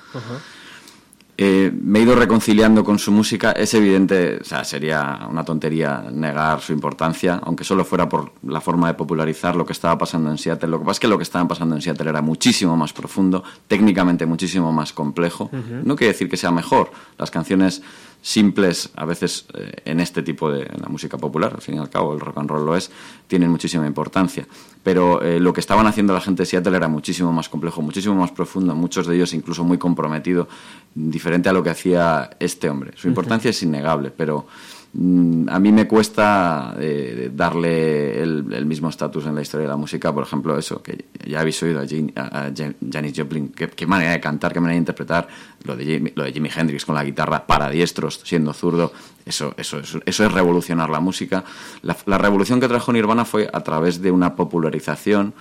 Speaker 3: Eh, me he ido reconciliando con su música. Es evidente, o sea, sería una tontería negar su importancia, aunque solo fuera por la forma de popularizar lo que estaba pasando en Seattle. Lo que pasa es que lo que estaba pasando en Seattle era muchísimo más profundo, técnicamente muchísimo más complejo. No quiere decir que sea mejor. Las canciones simples, a veces eh, en este tipo de en la música popular, al fin y al cabo, el rock and roll lo es, tienen muchísima importancia. Pero eh, lo que estaban haciendo la gente de Seattle era muchísimo más complejo, muchísimo más profundo, muchos de ellos incluso muy comprometido, diferente a lo que hacía este hombre. Su importancia es innegable, pero a mí me cuesta eh, darle el, mismo estatus en la historia de la música, por ejemplo, eso, que ya habéis oído a, Jane- a- a Jan- Janis Joplin, qué, manera de cantar, qué manera de interpretar, lo de, Jimi, lo de Jimi Hendrix con la guitarra para diestros, siendo zurdo, eso, eso, eso, eso es revolucionar la música. La, la revolución que trajo Nirvana fue a través de una popularización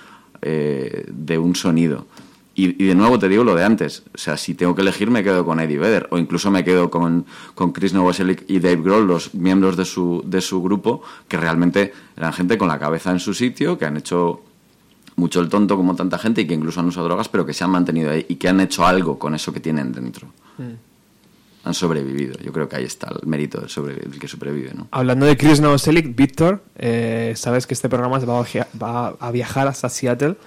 Speaker 3: eh, de un sonido. Y, y de nuevo te digo lo de antes, o sea, si tengo que elegir me quedo con Eddie Vedder o incluso me quedo con, con Chris Novoselic y Dave Grohl, los miembros de su, de su grupo, que realmente eran gente con la cabeza en su sitio, que han hecho mucho el tonto como tanta gente y que incluso han usado drogas, pero que se han mantenido ahí y que han hecho algo con eso que tienen dentro. Han sobrevivido. Yo creo que ahí está el mérito del, sobre- del que sobrevive, ¿no?
Speaker 1: Hablando de Chris Novoselic, Víctor, eh, sabes que este programa va a, va a viajar hasta Seattle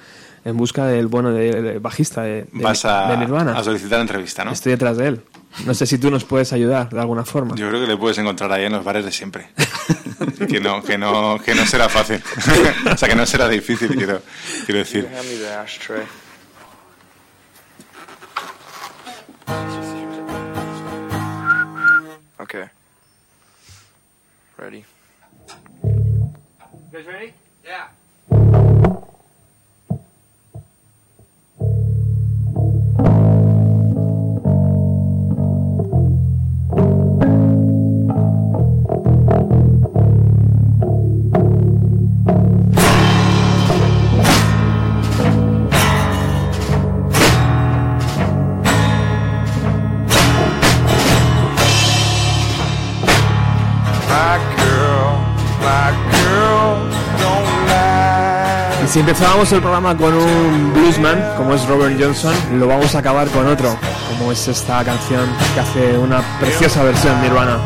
Speaker 1: en busca del bueno de, de bajista de, de-
Speaker 4: Vas a,
Speaker 1: de Nirvana.
Speaker 4: a solicitar entrevista, ¿no?
Speaker 1: Estoy detrás de él. No sé si tú nos puedes ayudar de alguna forma.
Speaker 4: Yo creo que le puedes encontrar ahí en los bares de siempre. que no, que no, que no será fácil. o sea, que no será difícil, quiero, quiero decir.
Speaker 12: Okay. Ready?
Speaker 1: You guys ready?
Speaker 12: Yeah.
Speaker 1: Si empezábamos el programa con un bluesman, como es Robert Johnson, lo vamos a acabar con otro, como es esta canción que hace una preciosa versión Nirvana.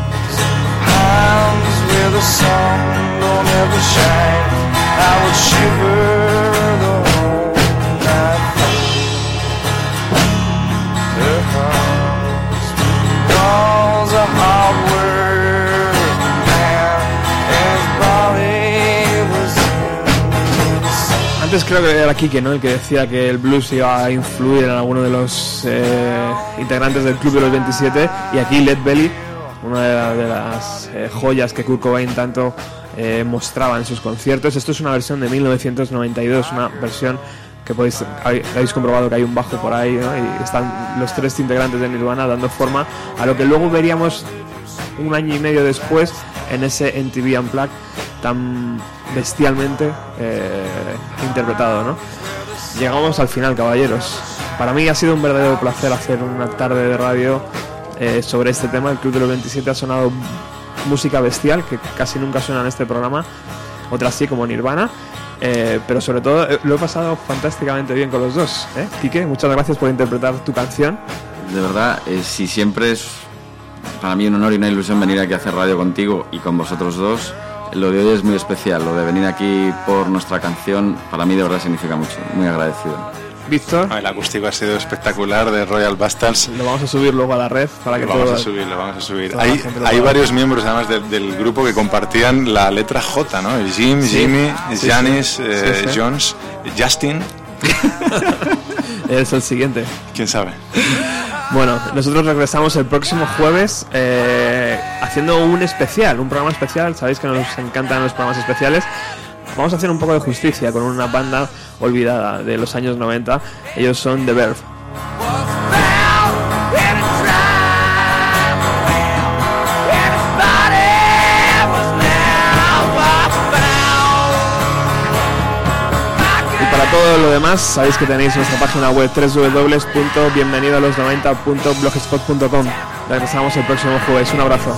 Speaker 1: Antes creo que era Kike, ¿no? El que decía que el blues iba a influir en alguno de los eh, integrantes del Club de los 27 y aquí Led Belly, una de, la- de las eh, joyas que Kurt Cobain tanto eh, mostraba en sus conciertos. Esto es una versión de 1992, una versión que podéis, habéis comprobado que hay un bajo por ahí, ¿no? Y están los tres integrantes de Nirvana dando forma a lo que luego veríamos un año y medio después en ese MTV Unplugged tan bestialmente eh, interpretado, ¿no? Llegamos al final, caballeros. Para mí ha sido un verdadero placer hacer una tarde de radio eh, sobre este tema. El Club de los 27 ha sonado música bestial, que casi nunca suena en este programa. Otras sí, como Nirvana. Eh, pero sobre todo eh, lo he pasado fantásticamente bien con los dos. ¿eh? Quique, muchas gracias por interpretar tu canción.
Speaker 3: De verdad, eh, si siempre es para mí un honor y una ilusión venir aquí a hacer radio contigo y con vosotros dos. Lo de hoy es muy especial, lo de venir aquí por nuestra canción, para mí de verdad significa mucho, muy agradecido.
Speaker 1: Víctor.
Speaker 4: El acústico ha sido espectacular de Royal Bastards.
Speaker 1: Lo vamos a subir luego a la red para que
Speaker 4: Lo vamos
Speaker 1: todo-
Speaker 4: a subir, lo vamos a subir. Hay, hay varios miembros además de- del grupo que compartían la letra J, ¿no? Jim,
Speaker 1: Sí.
Speaker 4: Jimmy,
Speaker 1: Sí,
Speaker 4: Janis,
Speaker 1: sí.
Speaker 4: eh,
Speaker 1: Sí, sí.
Speaker 4: Jones, Justin.
Speaker 1: Es el siguiente.
Speaker 4: ¿Quién sabe?
Speaker 1: Bueno, nosotros regresamos el próximo jueves eh, haciendo un especial, un programa especial. Sabéis que nos encantan los programas especiales. Vamos a hacer un poco de justicia con una banda olvidada de los años 90. Ellos son The Verve. Todo lo demás, sabéis que tenéis nuestra página web www.bienvenidoalos90.blogspot.com. Regresamos el próximo jueves. Un abrazo.